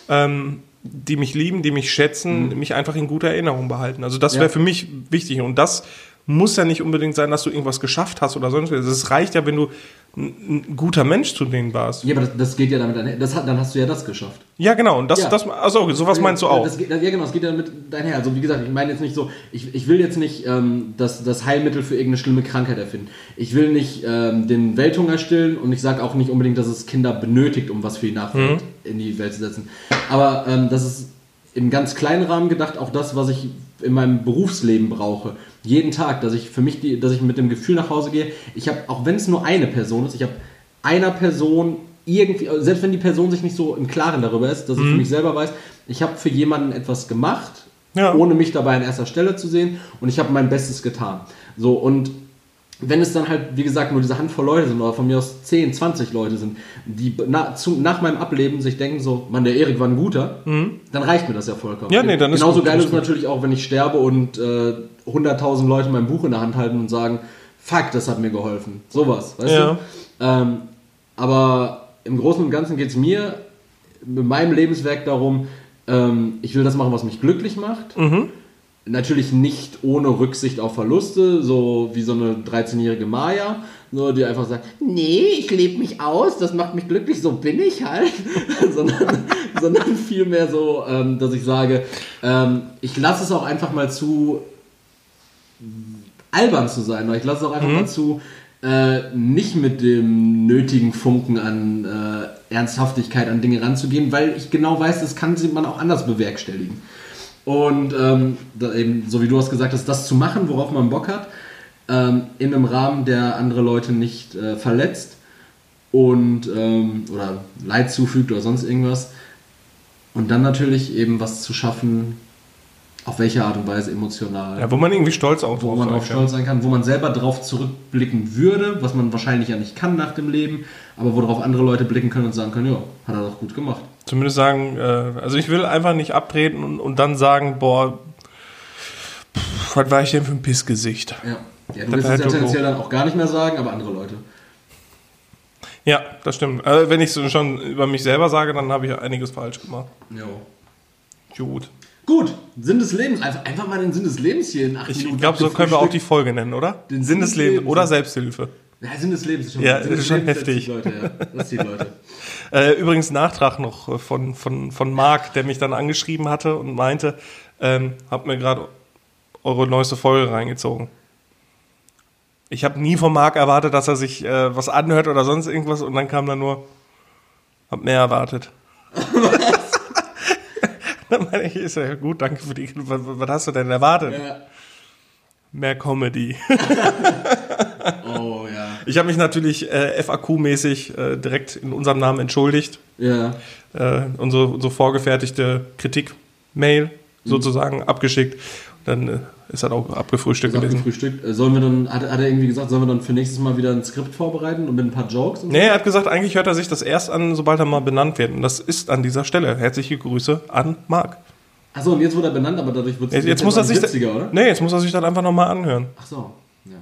ähm, die mich lieben, die mich schätzen, mhm. mich einfach in guter Erinnerung behalten. Also das wäre ja. für mich wichtig und das muss ja nicht unbedingt sein, dass du irgendwas geschafft hast oder sonst was. Es reicht ja, wenn du ein guter Mensch zu denen warst. Ja, aber das, das geht ja damit einher. Das dann hast du ja das geschafft. Ja, genau. Und das, ja. das also sowas meinst du auch. Das geht, ja, genau, das geht ja damit einher. Also wie gesagt, ich meine jetzt nicht so, ich, ich will jetzt nicht ähm, das, das Heilmittel für irgendeine schlimme Krankheit erfinden. Ich will nicht ähm, den Welthunger stillen und ich sage auch nicht unbedingt, dass es Kinder benötigt, um was für die Nachwelt mhm. in die Welt zu setzen. Aber ähm, das ist im ganz kleinen Rahmen gedacht auch das, was ich in meinem Berufsleben brauche. Jeden Tag, dass ich für mich, die, dass ich mit dem Gefühl nach Hause gehe, ich habe, auch wenn es nur eine Person ist, ich habe einer Person irgendwie, selbst wenn die Person sich nicht so im Klaren darüber ist, dass ich für mhm. mich selber weiß, ich habe für jemanden etwas gemacht, ja. ohne mich dabei an erster Stelle zu sehen und ich habe mein Bestes getan. So und wenn es dann halt, wie gesagt, nur diese Handvoll Leute sind oder von mir aus 10, 20 Leute sind, die na, zu, nach meinem Ableben sich denken so, man, der Erik war ein guter, mhm. dann reicht mir das ja vollkommen. Ja, nee, dann ist Genauso geil ist es natürlich auch, wenn ich sterbe und äh, 100.000 Leute mein Buch in der Hand halten und sagen, fuck, das hat mir geholfen. Sowas, weißt ja. du? Ähm, aber im Großen und Ganzen geht es mir mit meinem Lebenswerk darum, ähm, ich will das machen, was mich glücklich macht. Mhm Natürlich nicht ohne Rücksicht auf Verluste, so wie so eine 13-jährige Maya, nur die einfach sagt, nee, ich lebe mich aus, das macht mich glücklich, so bin ich halt, [laughs] sondern, sondern vielmehr so, ähm, dass ich sage, ähm, ich lasse es auch einfach mal zu, albern zu sein, oder ich lasse es auch einfach mhm. mal zu, äh, nicht mit dem nötigen Funken an äh, Ernsthaftigkeit an Dinge ranzugehen, weil ich genau weiß, das kann man auch anders bewerkstelligen. Und ähm, eben, so wie du hast gesagt hast, das zu machen, worauf man Bock hat, ähm, in einem Rahmen, der andere Leute nicht äh, verletzt und ähm, oder Leid zufügt oder sonst irgendwas. Und dann natürlich eben was zu schaffen, auf welche Art und Weise emotional. Ja, wo man irgendwie stolz auch wo man sein drauf stolz sein kann, wo man selber drauf zurückblicken würde, was man wahrscheinlich ja nicht kann nach dem Leben, aber worauf andere Leute blicken können und sagen können, ja, hat er doch gut gemacht. Zumindest sagen, äh, also ich will einfach nicht abtreten und, und dann sagen, boah, pff, was war ich denn für ein Pissgesicht? Ja, ja du Das willst es ja tendenziell dann auch gar nicht mehr sagen, aber andere Leute. Ja, das stimmt. Also wenn ich so schon über mich selber sage, dann habe ich einiges falsch gemacht. Jo. Gut. Gut, Sinn des Lebens. Einfach, einfach mal den Sinn des Lebens hier in acht Ich Minuten. glaube, so können wir auch die. Folge nennen, oder? Den Sinn des Lebens Lebens. oder Selbsthilfe. Ja, Sinn des Lebens ist schon, Ja, Sinn des ist schon Lebens, heftig. Das Leute, ja. Das zieht Leute. [laughs] Äh, übrigens Nachtrag noch äh, von, von, von Marc, der mich dann angeschrieben hatte und meinte, ähm, habt mir gerade eure neueste Folge reingezogen. Ich habe nie von Marc erwartet, dass er sich äh, was anhört oder sonst irgendwas und dann kam dann nur, hab mehr erwartet. [laughs] dann meine ich, ist ja gut, danke für die, was, was hast du denn erwartet? Ja. Mehr Comedy. Oh. Ich habe mich natürlich äh, FAQ-mäßig äh, direkt in unserem Namen entschuldigt. Ja. äh, unsere, unsere vorgefertigte Kritik-Mail sozusagen abgeschickt. Dann äh, ist das auch abgefrühstückt Ist gewesen. abgefrühstückt. Äh, Sollen wir dann, hat, hat er irgendwie gesagt, sollen wir dann für nächstes Mal wieder ein Skript vorbereiten und mit ein paar Jokes? Und so? Nee, er hat gesagt, eigentlich hört er sich das erst an, sobald er mal benannt wird. Und das ist an dieser Stelle. Herzliche Grüße an Marc. Achso, und jetzt wurde er benannt, aber dadurch wird es Jetzt, jetzt muss er sich witziger, oder? Nee, jetzt muss er sich dann einfach nochmal anhören. Ach so, ja.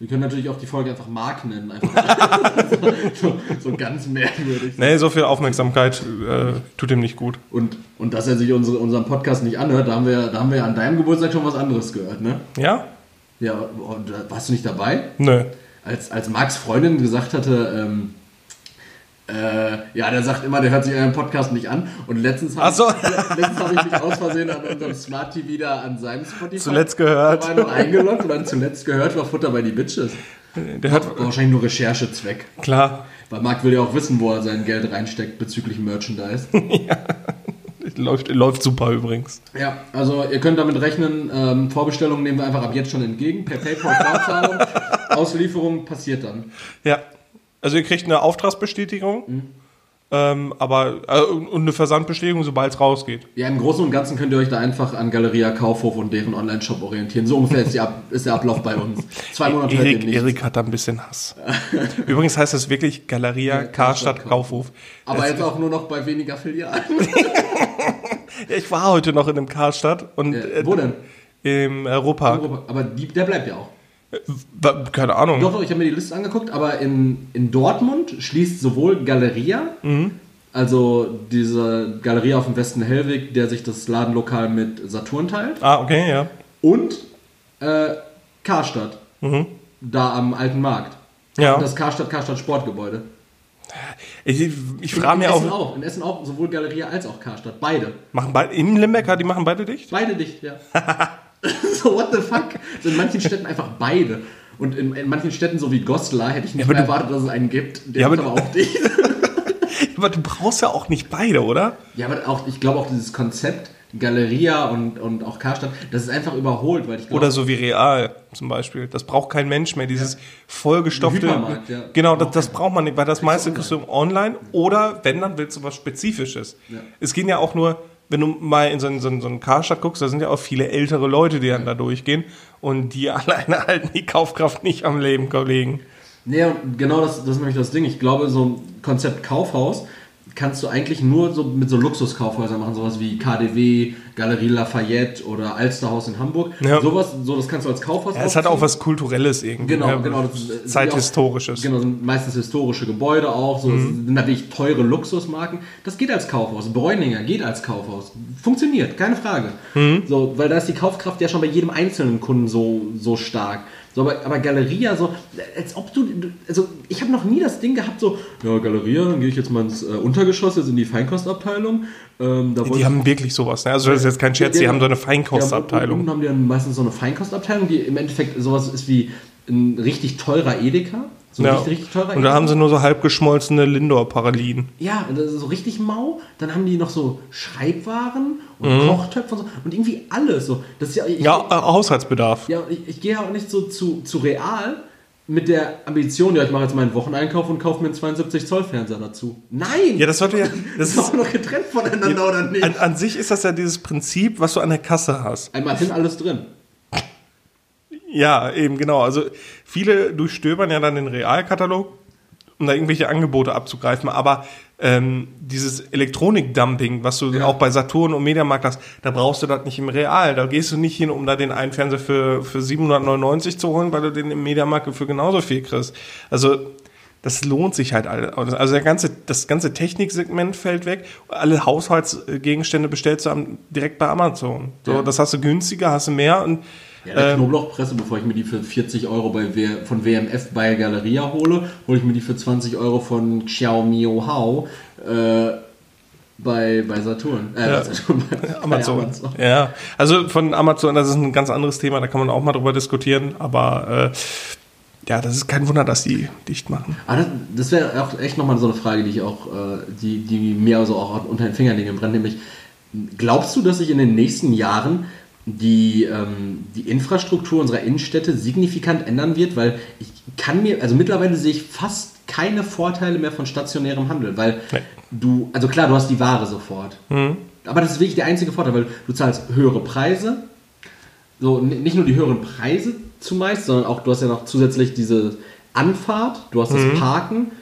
Wir können natürlich auch die Folge einfach Mark nennen. Einfach [laughs] so, so ganz merkwürdig. Nee, so viel Aufmerksamkeit äh, tut ihm nicht gut. Und, und dass er sich unsere, unseren Podcast nicht anhört, da haben, wir, da haben wir an deinem Geburtstag schon was anderes gehört, ne? Ja? Ja, und äh, warst du nicht dabei? Nö. Als, als Marks Freundin gesagt hatte, ähm, äh, ja, der sagt immer, der hört sich euren Podcast nicht an. Und letztens habe so. hab ich mich aus Versehen an unserem Smart TV da an seinem Spotify Zuletzt gehört. war noch eingeloggt und dann zuletzt gehört war Futter bei die Bitches. Der hat, wahrscheinlich nur Recherchezweck. klar, Weil Marc will ja auch wissen, wo er sein Geld reinsteckt bezüglich Merchandise. [laughs] läuft, läuft super übrigens. ja, also ihr könnt damit rechnen, ähm, Vorbestellungen nehmen wir einfach ab jetzt schon entgegen. Per PayPal-Vorzahlung. [laughs] Auslieferung passiert dann. Ja. Also ihr kriegt eine Auftragsbestätigung, Mhm. ähm, aber äh, und eine Versandbestätigung, sobald es rausgeht. Ja, im Großen und Ganzen könnt ihr euch da einfach an Galeria Kaufhof und deren Online-Shop orientieren. So ungefähr ist, Ab ist der Ablauf bei uns. Zwei Monate hört ihr Erik. Erik hat da ein bisschen Hass. Übrigens heißt es wirklich Galeria Karstadt Kaufhof. Aber Das- jetzt auch nur noch bei weniger Filialen. Ja, [laughs] ich war heute noch in einem Karstadt und Ja, äh, wo denn? im Europark. Aber die, der bleibt ja auch. Wa- Keine Ahnung. Doch, doch, ich habe mir die Liste angeguckt, aber in, in Dortmund schließt sowohl Galeria, Mhm. also diese Galeria auf dem Westen Hellweg, der sich das Ladenlokal mit Saturn teilt, Ah, okay, ja. und äh, Karstadt, da am alten Markt. Mhm. Ja. Das Karstadt, Karstadt Sportgebäude. Ich, ich frage in mich Essen auch, auch. In Essen auch, sowohl Galeria als auch Karstadt. Beide. machen beide, in Limbecker, die machen beide dicht? Beide dicht, ja. [laughs] [laughs] so, what the fuck? So in manchen Städten einfach beide. Und in, in manchen Städten, so wie Goslar, hätte ich nicht aber mehr erwartet, dass es einen gibt. Der Ja, aber aber auch dicht. [laughs] Aber du brauchst ja auch nicht beide, oder? Ja, aber auch, ich glaube auch dieses Konzept Galeria und, und auch Karstadt, das ist einfach überholt, weil ich glaube, Oder so wie Real zum Beispiel. Das braucht kein Mensch mehr. Dieses vollgestopfte. Hypermarkt, ja. Genau, das, das braucht man nicht, weil das meiste kriegst du online oder wenn, dann willst du was Spezifisches. Ja. Es gehen ja auch nur, wenn du mal in so einen, so einen, so einen Karstadt guckst, da sind ja auch viele ältere Leute, die dann da durchgehen und die [laughs] alleine halten die Kaufkraft nicht am Leben, Kollegen. Nee, genau das, das ist nämlich das Ding. Ich glaube, so ein Konzept Kaufhaus kannst du eigentlich nur so mit so Luxuskaufhäusern machen, sowas wie KDW, Galerie Lafayette oder Alsterhaus in Hamburg. Ja. Sowas, so das kannst du als Kaufhaus Ja, es hat auch was Kulturelles irgendwie. Genau, ne? genau. Das, sind Zeithistorisches. Auch, genau, meistens historische Gebäude auch. So, Mhm. sind natürlich teure Luxusmarken. Das geht als Kaufhaus. Bräuninger geht als Kaufhaus. Funktioniert, keine Frage. Mhm. So, weil da ist die Kaufkraft ja schon bei jedem einzelnen Kunden so, so stark. So, aber, aber Galeria, so, als ob du, also ich habe noch nie das Ding gehabt, so, ja, Galeria, dann gehe ich jetzt mal ins äh, Untergeschoss, jetzt in die Feinkostabteilung. Ähm, da Die haben wirklich sowas. Ne? Also das ist jetzt kein Scherz, die haben so eine Feinkostabteilung. Ja, unten haben die dann meistens so eine Feinkostabteilung, die im Endeffekt sowas ist wie ein richtig teurer Edeka. So Ja. richtig, richtig teurer Und da haben sie nur so halb geschmolzene Lindor-Parallelen. Ja, das ist so richtig mau. Dann haben die noch so Schreibwaren und Kochtöpfe und so. Und irgendwie alles so. Das ist ja, ich, Mhm. Ja, äh, Haushaltsbedarf. ja ich, ich gehe ja auch nicht so zu, zu Real mit der Ambition, ja, ich mache jetzt meinen Wocheneinkauf und kaufe mir einen 72 Zoll Fernseher dazu. Nein! Ja, das sollte ja. [laughs] das ist auch noch getrennt voneinander, oder nicht? An, an sich ist das ja dieses Prinzip, was du an der Kasse hast. Einmal hin, alles drin. Ja, eben genau. Also viele durchstöbern ja dann den Realkatalog, um da irgendwelche Angebote abzugreifen. Aber ähm, dieses Elektronikdumping, was du Ja. auch bei Saturn und Mediamarkt hast, da brauchst du das nicht im Real. Da gehst du nicht hin, um da den einen Fernseher für, für 799 zu holen, weil du den im Mediamarkt für genauso viel kriegst. Also das lohnt sich halt. alle. Also der ganze, das ganze Techniksegment fällt weg. Alle Haushaltsgegenstände bestellst du am, direkt bei Amazon. So, Ja. Das hast du günstiger, hast du mehr und Ja, eine ähm, Knoblauchpresse, bevor ich mir die für 40 Euro bei von WMF bei Galeria hole, hole ich mir die für 20 Euro von Xiaomi Hao äh, bei, bei Saturn. Äh, Ja. Saturn bei, Amazon. Ja, also von Amazon, das ist ein ganz anderes Thema, da kann man auch mal drüber diskutieren, aber äh, ja, das ist kein Wunder, dass die dicht machen. Aber das, das wäre auch echt nochmal so eine Frage, die ich auch, äh, die, die mir also auch unter den Fingernägeln brennt, nämlich, glaubst du, dass sich in den nächsten Jahren die, ähm, die Infrastruktur unserer Innenstädte signifikant ändern wird? Weil ich kann mir, also mittlerweile sehe ich fast keine Vorteile mehr von stationärem Handel, weil Nee. du, also klar, du hast die Ware sofort. Aber das ist wirklich der einzige Vorteil, weil du zahlst höhere Preise, so nicht nur die höheren Preise zumeist, sondern auch du hast ja noch zusätzlich diese Anfahrt, du hast das Parken.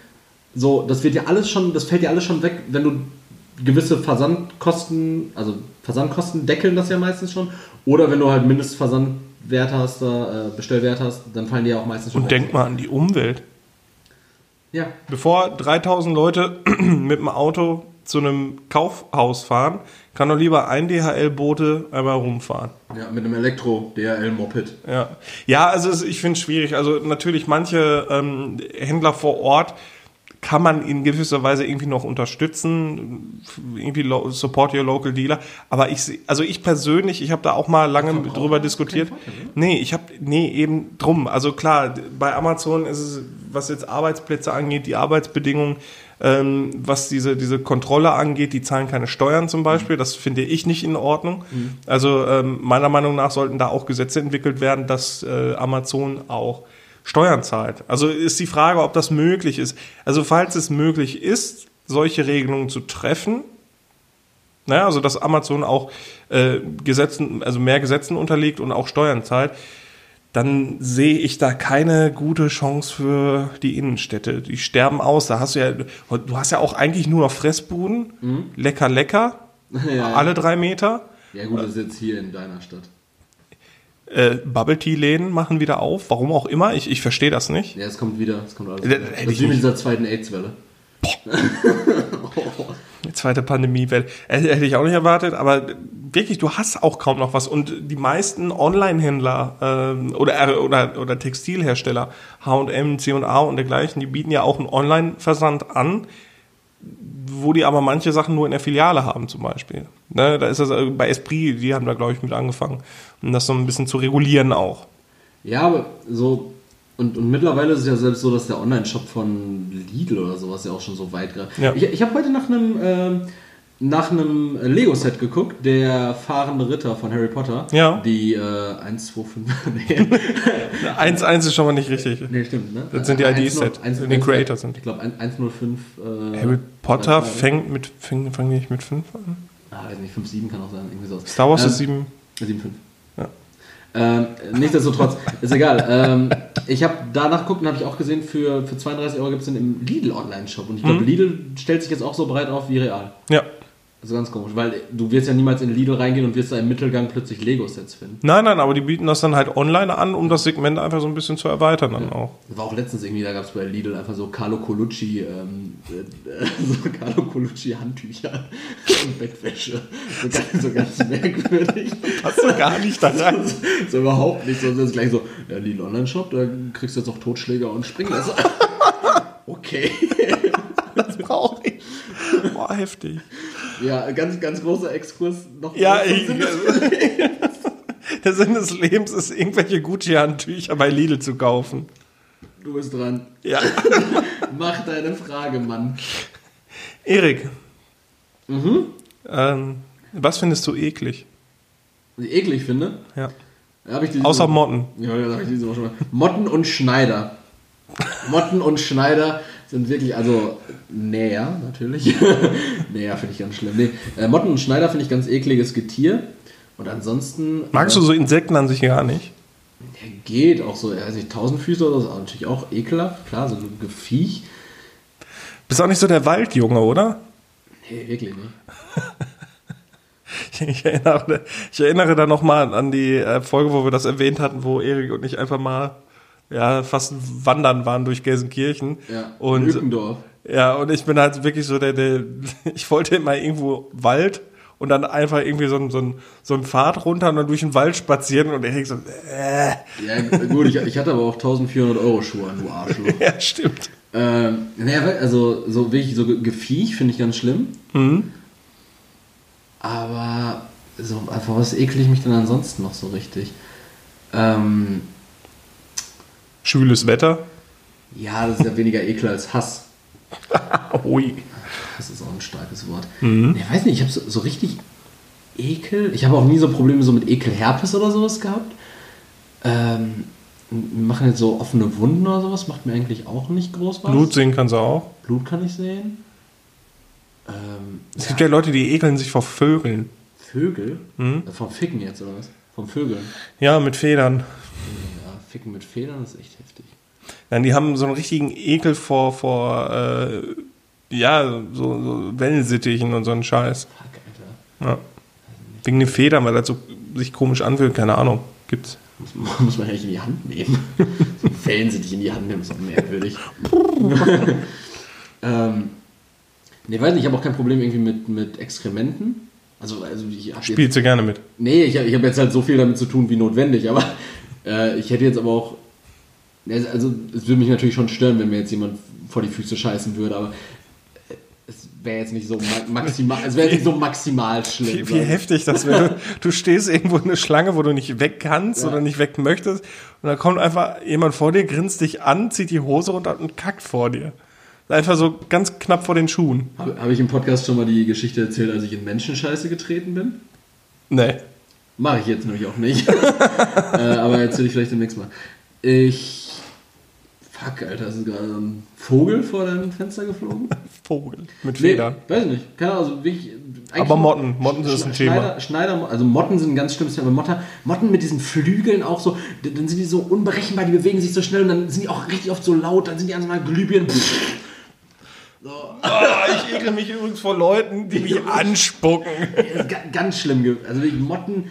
So, das wird ja alles schon, das fällt ja alles schon weg, wenn du gewisse Versandkosten, also Versandkosten deckeln das ja meistens schon. Oder wenn du halt Mindestversandwert hast, äh, Bestellwert hast, dann fallen die ja auch meistens schon Und denk mal an die Umwelt. Ja, Bevor 3000 Leute [clears throat] mit dem Auto zu einem Kaufhaus fahren, kann doch lieber ein DHL-Bote einmal rumfahren. ja, mit einem Elektro-DRL-Moped. Ja, ja also ich finde es schwierig. Also natürlich manche ähm, Händler vor Ort kann man in gewisser Weise irgendwie noch unterstützen, irgendwie support your local dealer. Aber ich, also ich persönlich, ich habe da auch mal lange Verbraucher drüber du diskutiert. Vorteil, Nee, ich habe, nee, eben drum. Also klar, bei Amazon ist es, was jetzt Arbeitsplätze angeht, die Arbeitsbedingungen, ähm, was diese, diese Kontrolle angeht, die zahlen keine Steuern zum Beispiel. Das finde ich nicht in Ordnung. Also ähm, meiner Meinung nach sollten da auch Gesetze entwickelt werden, dass äh, Amazon auch Steuern zahlt. Also ist die Frage, ob das möglich ist. Also falls es möglich ist, solche Regelungen zu treffen, naja, also dass Amazon auch äh, Gesetzen, also mehr Gesetzen unterliegt und auch Steuern zahlt, dann sehe ich da keine gute Chance für die Innenstädte. Die sterben aus. Da hast du ja, du hast ja auch eigentlich nur noch Fressbuden, lecker, lecker, [laughs] Ja. alle drei Meter. Ja gut, das ist jetzt hier in deiner Stadt. Äh, Bubble Tea Läden machen wieder auf, warum auch immer. Ich, ich verstehe das nicht. Ja, es kommt wieder, es kommt alles Da- wieder. Das ich ist wie mit dieser zweiten AIDS-Welle. [laughs] Die zweite Pandemiewelle. Äh, Hätte ich auch nicht erwartet, aber wirklich, du hast auch kaum noch was. Und die meisten Online-Händler ähm, oder, äh, oder, oder Textilhersteller, H&M, C&A und dergleichen, die bieten ja auch einen Online-Versand an, wo die aber manche Sachen nur in der Filiale haben zum Beispiel. Ne, da ist das äh, bei Esprit, die haben da, glaube ich, mit angefangen, um das so ein bisschen zu regulieren auch. Ja, aber so. Und, und mittlerweile ist es ja selbst so, dass der Online-Shop von Lidl oder sowas ja auch schon so weit gerade. Ja. Ich, ich habe heute nach einem ähm, nach einem Lego-Set geguckt, der fahrende Ritter von Harry Potter. Ja. Die äh, 1, 2, 5. nee. [laughs] 1-1 ist schon mal nicht richtig. nee, stimmt, ne? Das sind die ID-Set, 1, die Creator sind. Ich glaube 105. Äh, Harry Potter 2, fängt mit, fängt, fängt nicht mit 5 an? Ah, weiß nicht, 5, 7 kann auch sein, irgendwie so. Star Wars ähm, ist 7. 7, 5. Ja. Ähm, nichtsdestotrotz, [laughs] ist egal. Ähm, ich habe danach geguckt und habe ich auch gesehen, für, für 32 Euro gibt es den im Lidl Online-Shop. Und ich glaube, Mhm. Lidl stellt sich jetzt auch so breit auf wie Real. Ja. Das ist ganz komisch, weil du wirst ja niemals in Lidl reingehen und wirst da im Mittelgang plötzlich Lego-Sets finden. Nein, nein, aber die bieten das dann halt online an, um das Segment einfach so ein bisschen zu erweitern dann auch. Das war auch letztens irgendwie, da gab es bei Lidl einfach so Carlo Colucci, ähm, äh, [laughs] so Carlo Colucci Handtücher [laughs] und Bettwäsche. So ganz, so ganz [laughs] merkwürdig. Passt so gar nicht da rein. So überhaupt nicht. So, das ist gleich so, ja, Lidl Online-Shop, da kriegst du jetzt auch Totschläger und Springmesser. Okay. Das brauche ich. Boah, heftig. Ja, ganz, ganz großer Exkurs noch. Ja, ich, Sinn [laughs] der Sinn des Lebens ist, irgendwelche Gucci-Handtücher bei Lidl zu kaufen. Du bist dran. Ja. [laughs] Mach deine Frage, Mann. Erik. Ähm, was findest du eklig? Was ich eklig finde, Ja. Außer Motten. Ja, das habe ich diese Woche schon mal. Motten und Schneider. Motten und Schneider sind wirklich, also näher natürlich. [laughs] näher finde ich ganz schlimm. Nee, äh, Motten und Schneider finde ich ganz ekliges Getier. Und ansonsten. Magst äh, du so Insekten an sich gar nicht? Der geht auch so, also Tausendfüßler oder so, natürlich auch ekelhaft, klar, so ein Gefiech. Bist auch nicht so der Waldjunge, oder? Nee, wirklich nicht. [laughs] Ich, ich erinnere, ich erinnere da nochmal an die äh, Folge, wo wir das erwähnt hatten, wo Erik und ich einfach mal ja, fast wandern waren durch Gelsenkirchen. Ja, und, Lückendorf. Ja, und ich bin halt wirklich so der, der [laughs] ich wollte immer irgendwo Wald und dann einfach irgendwie so ein, so ein, so ein Pfad runter und dann durch den Wald spazieren und Erik so, äh. Ja, gut, ich, ich hatte aber auch 1400 Euro Schuhe an, du Arschloch. [laughs] Ja, stimmt. Ähm, naja, also so wirklich so Ge- Gefiech finde ich ganz schlimm. Mhm. Aber so einfach was ekel ich mich denn ansonsten noch so richtig? Ähm, Schwüles Wetter. ja, das ist ja weniger Ekel als Hass. [laughs] Ui. Das ist auch ein starkes Wort. Nee, Ich weiß nicht, ich habe so, so richtig Ekel. Ich habe auch nie so Probleme so mit Ekelherpes oder sowas gehabt. Ähm, wir machen jetzt so offene Wunden oder sowas, macht mir eigentlich auch nicht groß was. Blut sehen kannst du auch. Blut kann ich sehen. Ähm, Es gibt ja Leute, die ekeln sich vor Vögeln. Vögel? Mhm. Äh, Vom Ficken jetzt oder was? Vom Vögeln. Ja, mit Federn. Ficken mit Federn ist echt heftig. Nein, die haben so einen richtigen Ekel vor, vor äh, ja, so, so Wellensittichen und so einen Scheiß. Fuck, Alter. Ja. Wegen den Federn, weil das so sich komisch anfühlt, keine Ahnung. Gibt's. Muss, muss man ja nicht in die Hand nehmen. [laughs] so dich in die Hand nehmen, ist auch merkwürdig. [laughs] ähm, nee, weiß nicht, ich habe auch kein Problem irgendwie mit, mit Exkrementen. Also, also ich hab jetzt, Spielst du gerne mit. Nee, ich, ich habe jetzt halt so viel damit zu tun wie notwendig, aber äh, ich hätte jetzt aber auch. Also, es würde mich natürlich schon stören, wenn mir jetzt jemand vor die Füße scheißen würde, aber es wäre jetzt nicht so ma maximal, es wäre nicht so maximal schlimm. Wie, wie heftig das wäre. Du, stehst irgendwo in eine Schlange, wo du nicht weg kannst Ja. oder nicht weg möchtest. Und dann kommt einfach jemand vor dir, grinst dich an, zieht die Hose runter und kackt vor dir. Einfach so ganz knapp vor den Schuhen. Habe hab ich im Podcast schon mal die Geschichte erzählt, als ich in Menschenscheiße getreten bin? Nee. Mache ich jetzt nämlich auch nicht. [laughs] äh, aber erzähle ich vielleicht demnächst mal. Ich. Fuck, Alter, ist gerade ein Vogel vor deinem Fenster geflogen? [laughs] Vogel mit Federn. Nee, weiß ich nicht. Keine Ahnung, also wirklich. Aber Motten, Motten ist ein Thema. Schneider, Schneider, also Motten sind ein ganz schlimmes Thema. Motten, Motten mit diesen Flügeln auch so, dann sind die so unberechenbar, die bewegen sich so schnell und dann sind die auch richtig oft so laut, dann sind die an so einer Glühbirne. [laughs] So. Ah, ich ekel mich übrigens vor Leuten, die mich anspucken. Ganz schlimm. Also Motten,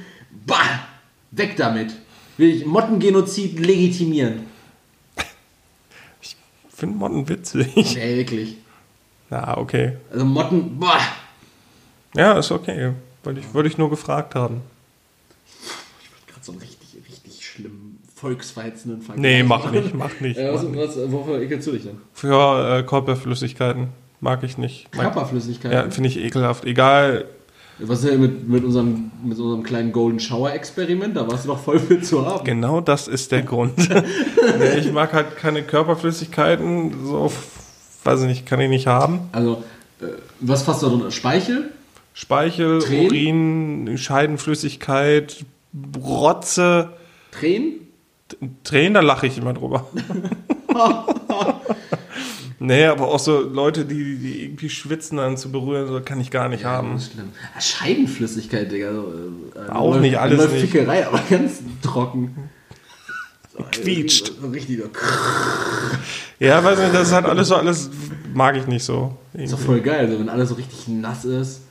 bah, weg damit. Will ich Mottengenozid legitimieren. Ich finde Motten witzig. Nee, wirklich. Na, okay. Also Motten, boah. Ja, ist okay. Wollte ich, wollte ich nur gefragt haben. Gerade so einen richtig, richtig schlimmen volksverhetzenden Vergleich. Nee, mach nicht, mach nicht. Äh, was, mach was, wovor ekelst du dich denn? Für äh, Körperflüssigkeiten mag ich nicht. Mag, Körperflüssigkeit. ja, finde ich ekelhaft. Egal. Was ist denn mit, mit, unserem, mit unserem kleinen Golden Shower Experiment? Da warst du doch voll für zu haben. Genau das ist der Grund. [laughs] ich mag halt keine Körperflüssigkeiten. So, weiß ich nicht, kann ich nicht haben. Also, äh, was fasst da drin? Speichel? Speichel, Tränen? Urin, Scheidenflüssigkeit, Rotze, Tränen? Tränen, da lache ich immer drüber. [laughs] [laughs] nee, aber auch so Leute, die, die irgendwie schwitzen dann zu berühren, so kann ich gar nicht haben. Das ist schlimm. Ah, Scheidenflüssigkeit, Digga. So, äh, Auch eine- nicht, alles nicht. Fickerei, aber [laughs] ganz trocken. So, Quietscht. So richtig so. Ja, weiß nicht, das ist halt alles so, alles mag ich nicht so. Ist doch voll geil, also wenn alles so richtig nass ist.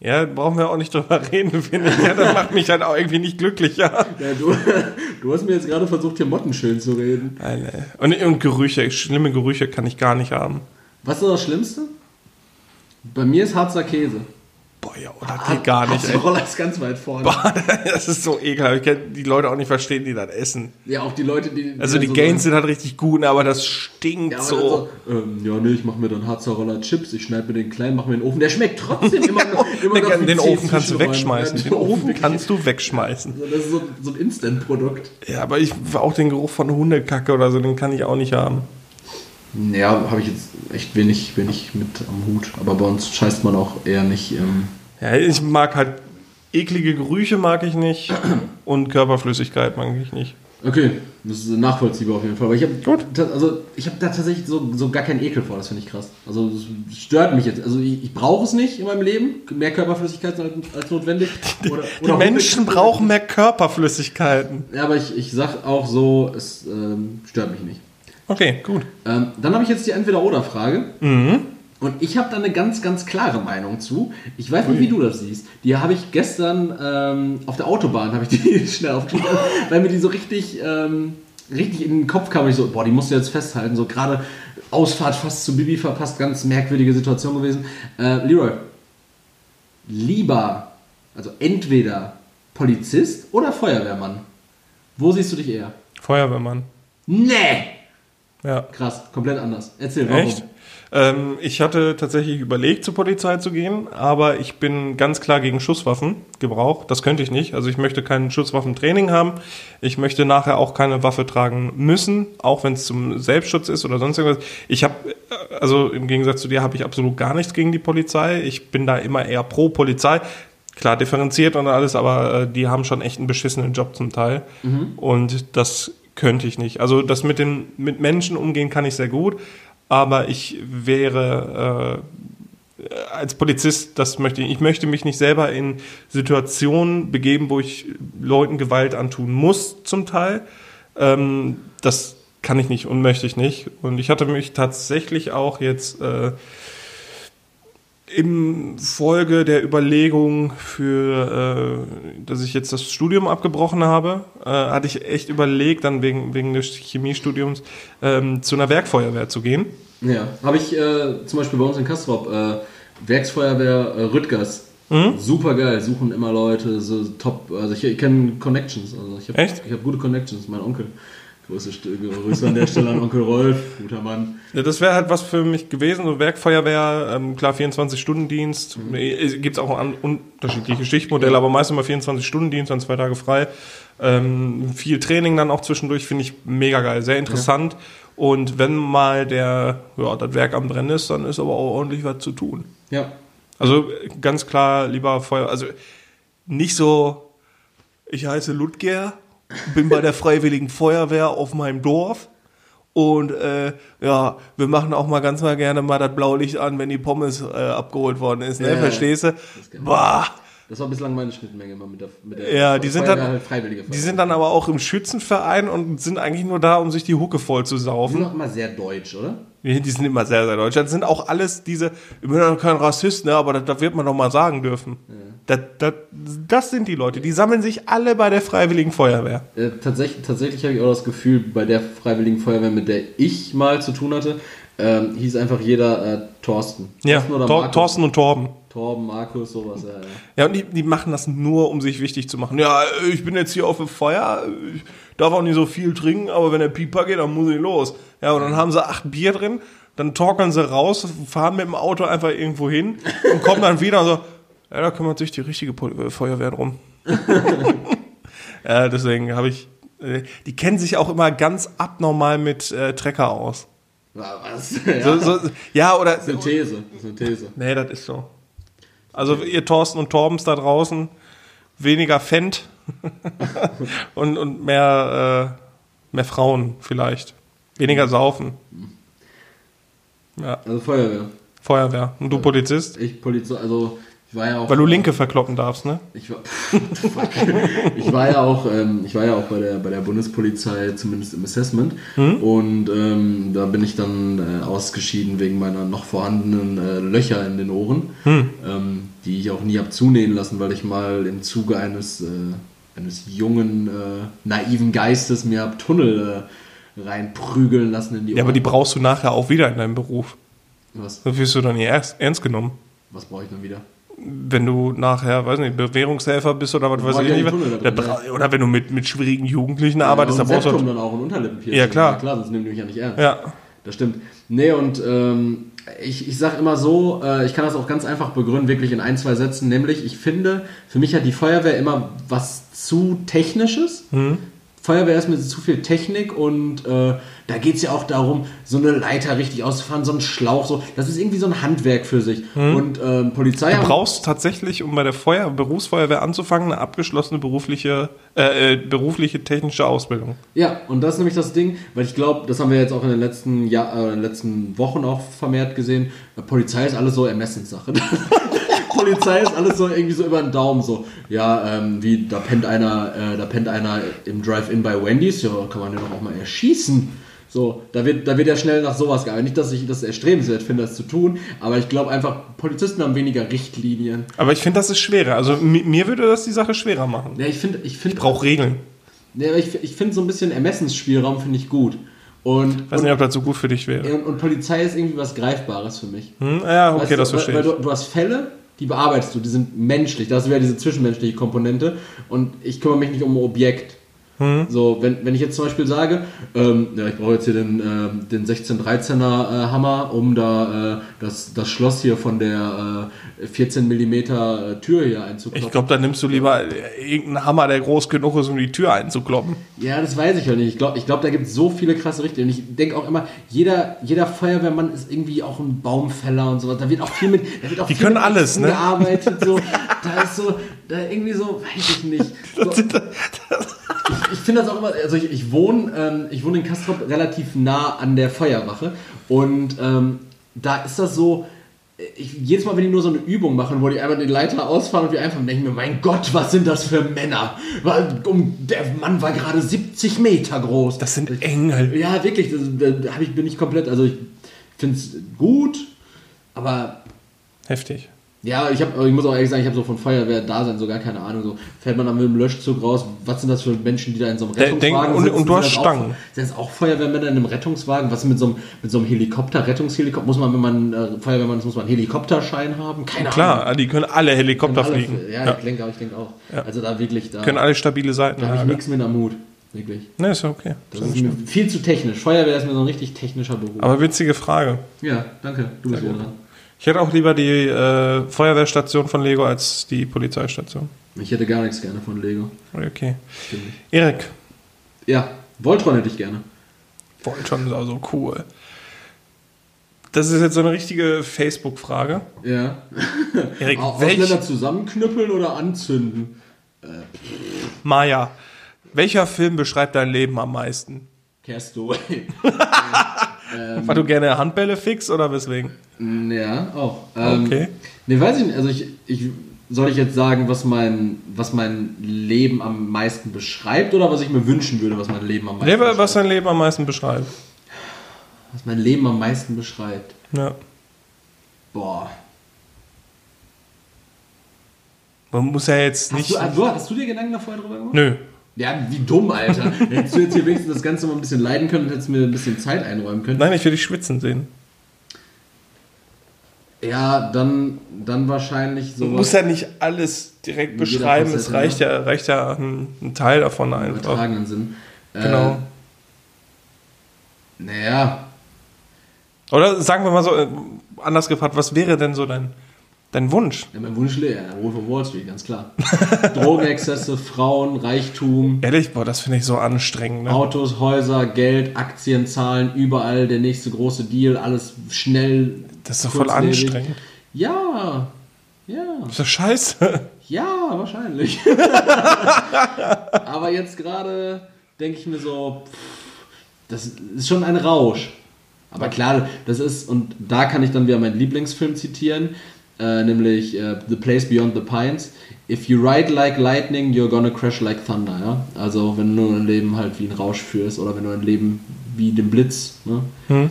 Ja, brauchen wir auch nicht drüber reden, finde ich. Ja, das macht mich halt auch irgendwie nicht glücklicher. Ja, du, du hast mir jetzt gerade versucht, hier Motten schön zu reden. Und, und Gerüche, schlimme Gerüche kann ich gar nicht haben. Was ist das Schlimmste? Bei mir ist Harzer Käse. Boah, ja, oh, das geht gar nicht, Roller ist ganz weit vorne. [laughs] Das ist so ekelhaft. Ich kann die Leute auch nicht verstehen, die das essen. Ja, auch die Leute, die. Also die so Gains sind halt richtig gut, aber das stinkt Ja, aber so. so, ähm, ja, nee, ich mach mir dann Harzer Roller Chips, ich schneide mir den klein, mach mir den Ofen. Der schmeckt trotzdem [laughs] immer noch. Immer noch Den zehn Ofen kannst du wegschmeißen. Den [laughs] Ofen kannst du wegschmeißen. Also Das ist so, so ein Instant-Produkt. Ja, aber ich auch den Geruch von Hundekacke oder so, den kann ich auch nicht haben. Ja, habe ich jetzt echt wenig, wenig mit am Hut. Aber bei uns scheißt man auch eher nicht. Ähm, Ja, ich mag halt eklige Gerüche mag ich nicht [clears throat] und Körperflüssigkeit mag ich nicht. Okay, das ist nachvollziehbar auf jeden Fall. Aber ich habe also ich habe da tatsächlich so, so gar keinen Ekel vor, das finde ich krass. Also es stört mich jetzt. Also ich, ich brauche es nicht in meinem Leben, mehr Körperflüssigkeit als, als notwendig. [laughs] Oder, die oder Menschen brauchen mehr Körperflüssigkeiten. Ja, aber ich, ich sag auch so, es ähm, stört mich nicht. Okay, gut. Ähm, dann habe ich jetzt die Entweder-Oder-Frage. Mhm. Und ich habe da eine ganz, ganz klare Meinung zu. Ich weiß nicht, wie du das siehst. Die habe ich gestern ähm, auf der Autobahn, habe ich die [laughs] schnell aufgeschrieben, weil mir die so richtig, ähm, richtig in den Kopf kam. Ich so, boah, die musst du jetzt festhalten. So gerade Ausfahrt fast zu Bibi verpasst, ganz merkwürdige Situation gewesen. Äh, Leroy, lieber, also entweder Polizist oder Feuerwehrmann? Wo siehst du dich eher? Feuerwehrmann. Nee! Ja. Krass, komplett anders. Erzähl, warum? Echt? Ähm, ich hatte tatsächlich überlegt, zur Polizei zu gehen, aber ich bin ganz klar gegen Schusswaffengebrauch. Das könnte ich nicht. Also ich möchte kein Schusswaffentraining haben. Ich möchte nachher auch keine Waffe tragen müssen, auch wenn es zum Selbstschutz ist oder sonst irgendwas. Ich habe, äh, also im Gegensatz zu dir, habe ich absolut gar nichts gegen die Polizei. Ich bin da immer eher pro Polizei klar differenziert und alles, aber äh, die haben schon echt einen beschissenen Job zum Teil. Mhm. Und das könnte ich nicht. Also das mit den mit Menschen umgehen kann ich sehr gut, aber ich wäre äh, als Polizist, das möchte ich, ich möchte mich nicht selber in Situationen begeben, wo ich Leuten Gewalt antun muss, zum Teil. Ähm, das kann ich nicht und möchte ich nicht. Und ich hatte mich tatsächlich auch jetzt äh, im Folge der Überlegung für, äh, dass ich jetzt das Studium abgebrochen habe, äh, hatte ich echt überlegt, dann wegen, wegen des Chemiestudiums ähm, zu einer Werkfeuerwehr zu gehen. Ja, habe ich äh, zum Beispiel bei uns in Kastrop, äh, Werksfeuerwehr äh, Rüttgers. Mhm. Super geil, suchen immer Leute, so top. Also ich, ich kenne Connections. Also ich habe hab gute Connections, mein Onkel. Grüße, Grüße an der Stelle an Onkel Rolf, guter Mann. Ja, das wäre halt was für mich gewesen, so Werkfeuerwehr, ähm, klar 24-Stunden-Dienst, mhm. Äh, gibt es auch an, unterschiedliche Schichtmodelle, ja. aber meistens immer 24-Stunden-Dienst, dann zwei Tage frei. Ähm, viel Training dann auch zwischendurch, finde ich mega geil, sehr interessant. Ja. Und wenn mal der, ja, das Werk am Brennen ist, dann ist aber auch ordentlich was zu tun. Ja. Also ganz klar lieber Feuer, also nicht so, ich heiße Ludger bin bei der Freiwilligen Feuerwehr auf meinem Dorf. Und äh, ja, wir machen auch mal ganz mal gerne mal das Blaulicht an, wenn die Pommes äh, abgeholt worden ist. Ne? Ja, Verstehst du? Boah. Das war bislang meine Schnittmenge immer mit der, mit der Ja, die sind, dann, halt die sind dann aber auch im Schützenverein und sind eigentlich nur da, um sich die Hucke voll zu saufen. Die sind auch immer sehr deutsch, oder? Die sind immer sehr, sehr deutsch. Das sind auch alles diese, ich bin ja kein Rassist, ne, aber das, das wird man doch mal sagen dürfen. Ja. Das, das, das sind die Leute, die sammeln sich alle bei der Freiwilligen Feuerwehr. Äh, tatsächlich tatsächlich habe ich auch das Gefühl, bei der Freiwilligen Feuerwehr, mit der ich mal zu tun hatte, ähm, hieß einfach jeder äh, Thorsten. Ja, Thorsten, Thorsten und Torben. Torben, Markus, sowas, ja. Ja, ja und die, die machen das nur, um sich wichtig zu machen. Ja, ich bin jetzt hier auf dem Feuer, ich darf auch nicht so viel trinken, aber wenn der Pieper geht, dann muss ich los. Ja, und dann haben sie acht Bier drin, dann torkeln sie raus, fahren mit dem Auto einfach irgendwo hin und kommen dann wieder und so, ja, da kümmert sich die richtige äh, Feuerwehr drum. [laughs] ja, deswegen habe ich. Äh, die kennen sich auch immer ganz abnormal mit äh, Trecker aus. Was? Ja, so, so, ja oder. Synthese. Synthese. Nee, das ist so. Also ihr Thorsten und Torbens da draußen, weniger Fendt [laughs] und, und mehr, äh, mehr Frauen vielleicht. Weniger saufen. Ja. Also Feuerwehr. Feuerwehr. Und du Polizist? Ich Polizist, also war ja auch. Weil du Linke verkloppen darfst, ne? Ich war, [laughs] ich war ja auch, ähm, ich war ja auch bei der, bei der Bundespolizei, zumindest im Assessment. Mhm. Und ähm, da bin ich dann äh, ausgeschieden wegen meiner noch vorhandenen äh, Löcher in den Ohren, mhm. ähm, die ich auch nie habe zunähen lassen, weil ich mal im Zuge eines, äh, eines jungen, äh, naiven Geistes mir hab Tunnel äh, reinprügeln lassen in die Ohren. Ja, aber die brauchst du nachher auch wieder in deinem Beruf. Was? Da wirst du dann nie ernst, ernst genommen. Was brauche ich dann wieder? Wenn du nachher, weiß nicht, Bewährungshelfer bist oder was weiß ich nicht, drin, oder wenn du mit, mit schwierigen Jugendlichen ja, arbeitest, dann brauchst du dann auch ein Unterlippenpiercing. Ja, klar. Ja, klar, sonst nehmen die mich ja nicht ernst. Ja. Das stimmt. Nee, und ähm, ich, ich sage immer so, äh, ich kann das auch ganz einfach begründen, wirklich in ein, zwei Sätzen, nämlich ich finde, für mich hat die Feuerwehr immer was zu Technisches. Mhm Feuerwehr ist mir zu viel Technik und äh, da geht es ja auch darum, so eine Leiter richtig auszufahren, so einen Schlauch, so. Das ist irgendwie so ein Handwerk für sich. Und ähm, Polizei Du brauchst tatsächlich, um bei der Feuer Berufsfeuerwehr anzufangen, eine abgeschlossene berufliche, äh, äh, berufliche technische Ausbildung. Ja, und das ist nämlich das Ding, weil ich glaube, das haben wir jetzt auch in den letzten, Jahr, äh, in den letzten Wochen auch vermehrt gesehen. äh, Polizei ist alles so Ermessenssache. [laughs] Polizei ist alles so irgendwie so über den Daumen so. Ja, ähm, wie da pennt einer, äh, da pennt einer im Drive-In bei Wendy's, ja, kann man den doch auch mal erschießen. So, da wird, da wird ja schnell nach sowas gearbeitet. Nicht, dass ich das erstrebenswert finde, das zu tun, aber ich glaube einfach, Polizisten haben weniger Richtlinien. Aber ich finde, das ist schwerer. Also mi- mir würde das die Sache schwerer machen. Ja, ich finde, ich finde, Ich brauche Regeln. ja, aber ich, ich finde so ein bisschen Ermessensspielraum finde ich gut. Und, Ich weiß nicht, ob das so gut für dich wäre. Und, und Polizei ist irgendwie was Greifbares für mich. Hm? Ja, okay, Weißt du, das verstehe weil, ich. weil du, du hast Fälle, die bearbeitest du, die sind menschlich. Da hast du ja diese zwischenmenschliche Komponente und ich kümmere mich nicht um ein Objekt. Hm. So, wenn, wenn ich jetzt zum Beispiel sage, ähm, ja, ich brauche jetzt hier den, ähm, den 1613er äh, Hammer, um da äh, das, das Schloss hier von der äh, 14 mm äh, Tür hier einzuklopfen. Ich glaube, da nimmst du lieber äh, irgendeinen Hammer, der groß genug ist, um die Tür einzukloppen. Ja, das weiß ich ja nicht. Ich glaube, ich glaub, da gibt es so viele krasse Richtlinien. Ich denke auch immer, jeder, jeder Feuerwehrmann ist irgendwie auch ein Baumfäller und sowas. Da wird auch viel mit. Da wird auch Die viel können mit alles, ne? gearbeitet. So. Da ist so, da irgendwie so, weiß ich nicht. [laughs] So, ich ich finde das auch immer, also ich, ich wohne, ähm, ich wohne in Kastrop relativ nah an der Feuerwache und ähm, da ist das so, ich, jedes Mal, wenn die nur so eine Übung machen, wo die einfach den Leiter ausfahren und wir einfach denken mir, mein Gott, was sind das für Männer? Weil, um, der Mann war gerade 70 Meter groß. Das sind Engel. Ja, wirklich, da ich, bin ich komplett, also ich finde es gut, aber Heftig. Ja, ich, hab, ich muss auch ehrlich sagen, ich habe so von Feuerwehr-Dasein so gar keine Ahnung. So fährt man dann mit dem Löschzug raus, was sind das für Menschen, die da in so einem Der- Rettungswagen denk- und- sitzen? und du Sind hast Stangen. Auch, sind das auch Feuerwehrmänner in einem Rettungswagen? Was ist mit so einem, mit so einem Helikopter, Rettungshelikopter? Muss man, wenn man äh, Feuerwehrmann ist, muss man einen Helikopterschein haben? Keine Ahnung. Klar, die können alle Helikopter Alle- fliegen. Ja, Ja. ich denke auch, ich denke auch. Also da wirklich, da, Können alle stabile Seiten da habe ich haben. nichts mit am Mut. Wirklich. Ne, ist ja okay. Das ist mir viel zu technisch. Feuerwehr ist mir so ein richtig technischer Beruf. Aber witzige Frage. ja, danke. Du bist wieder dran. Ich hätte auch lieber die äh, Feuerwehrstation von Lego als die Polizeistation. Ich hätte gar nichts gerne von Lego. Okay. Erik, Ja, Voltron hätte ich gerne. Voltron ist also cool. Das ist jetzt so eine richtige Facebook-Frage. Ja. [laughs] Erik, Ausländer zusammenknüppeln oder anzünden? Maja, welcher Film beschreibt dein Leben am meisten? Castaway. [laughs] Weil du gerne Handbälle fix oder weswegen? ja, auch. Ähm, Okay. Nee, weiß ich nicht. Also ich, ich soll ich jetzt sagen, was mein, was mein Leben am meisten beschreibt oder was ich mir wünschen würde, was mein Leben am meisten was beschreibt? dein Leben am meisten beschreibt. Was mein Leben am meisten beschreibt. Ja. Boah. Man muss ja jetzt Hast nicht. du, du, hast du dir Gedanken da vorher drüber gemacht? Nö. Ja, wie dumm, Alter. Hättest du jetzt hier wenigstens das Ganze mal ein bisschen leiden können und hättest mir ein bisschen Zeit einräumen können. Nein, ich will dich schwitzen sehen. Ja, dann, dann wahrscheinlich Du sowas. musst ja nicht alles direkt beschreiben. Es reicht ja, reicht ja ein, ein Teil davon im einfach. übertragenen Sinn. Genau. Äh, naja, Oder sagen wir mal so, äh, anders gefragt, was wäre denn so dein, dein Wunsch? ja, mein Wunsch leer. Wolf of Wall Street, ganz klar. [laughs] Drogenexzesse, Frauen, Reichtum, Ehrlich, boah, das finde ich so anstrengend. Ne? Autos, Häuser, Geld, Aktien, Zahlen, überall der nächste große Deal, alles schnell. Das ist doch voll anstrengend. Ja, ja, Das ist doch scheiße. [laughs] ja, wahrscheinlich. Aber jetzt gerade denke ich mir so, pff, das ist schon ein Rausch. Aber klar, das ist, und da kann ich dann wieder meinen Lieblingsfilm zitieren, äh, nämlich äh, The Place Beyond the Pines. If you ride like lightning, you're gonna crash like thunder. Ja? Also wenn du ein Leben halt wie ein Rausch führst oder wenn du ein Leben wie den Blitz, ne?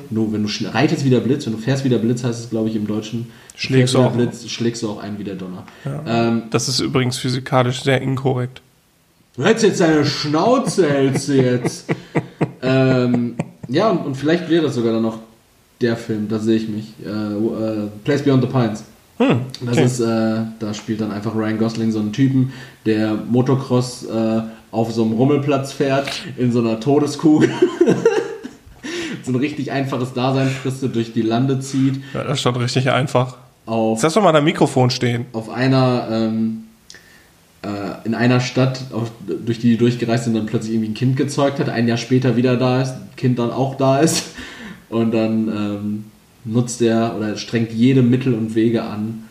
Nur wenn du reitest wie der Blitz, wenn du fährst wie der Blitz, heißt es glaube ich im Deutschen, Schlägst der auch. Blitz, schlägst du auch ein wie der Donner. Ähm, Das ist übrigens physikalisch sehr inkorrekt. Du hältst jetzt deine Schnauze, hältst du jetzt. [laughs] ähm, ja, und, und vielleicht wäre das sogar dann noch der Film, da sehe ich mich. Äh, äh, Place Beyond the Pines. Hm, Das okay. ist, äh, da spielt dann einfach Ryan Gosling so einen Typen, der Motocross äh, auf so einem Rummelplatz fährt, in so einer Todeskugel. [laughs] so ein richtig einfaches Dasein fristet, durch die Lande zieht, Ja, das ist schon richtig einfach. auf lass doch mal dein Mikrofon stehen. auf einer ähm, äh, in einer Stadt, auf, durch die die durchgereist sind, dann plötzlich irgendwie ein Kind gezeugt hat, ein Jahr später wieder da ist, Kind dann auch da ist und dann ähm, nutzt er oder strengt jede Mittel und Wege an,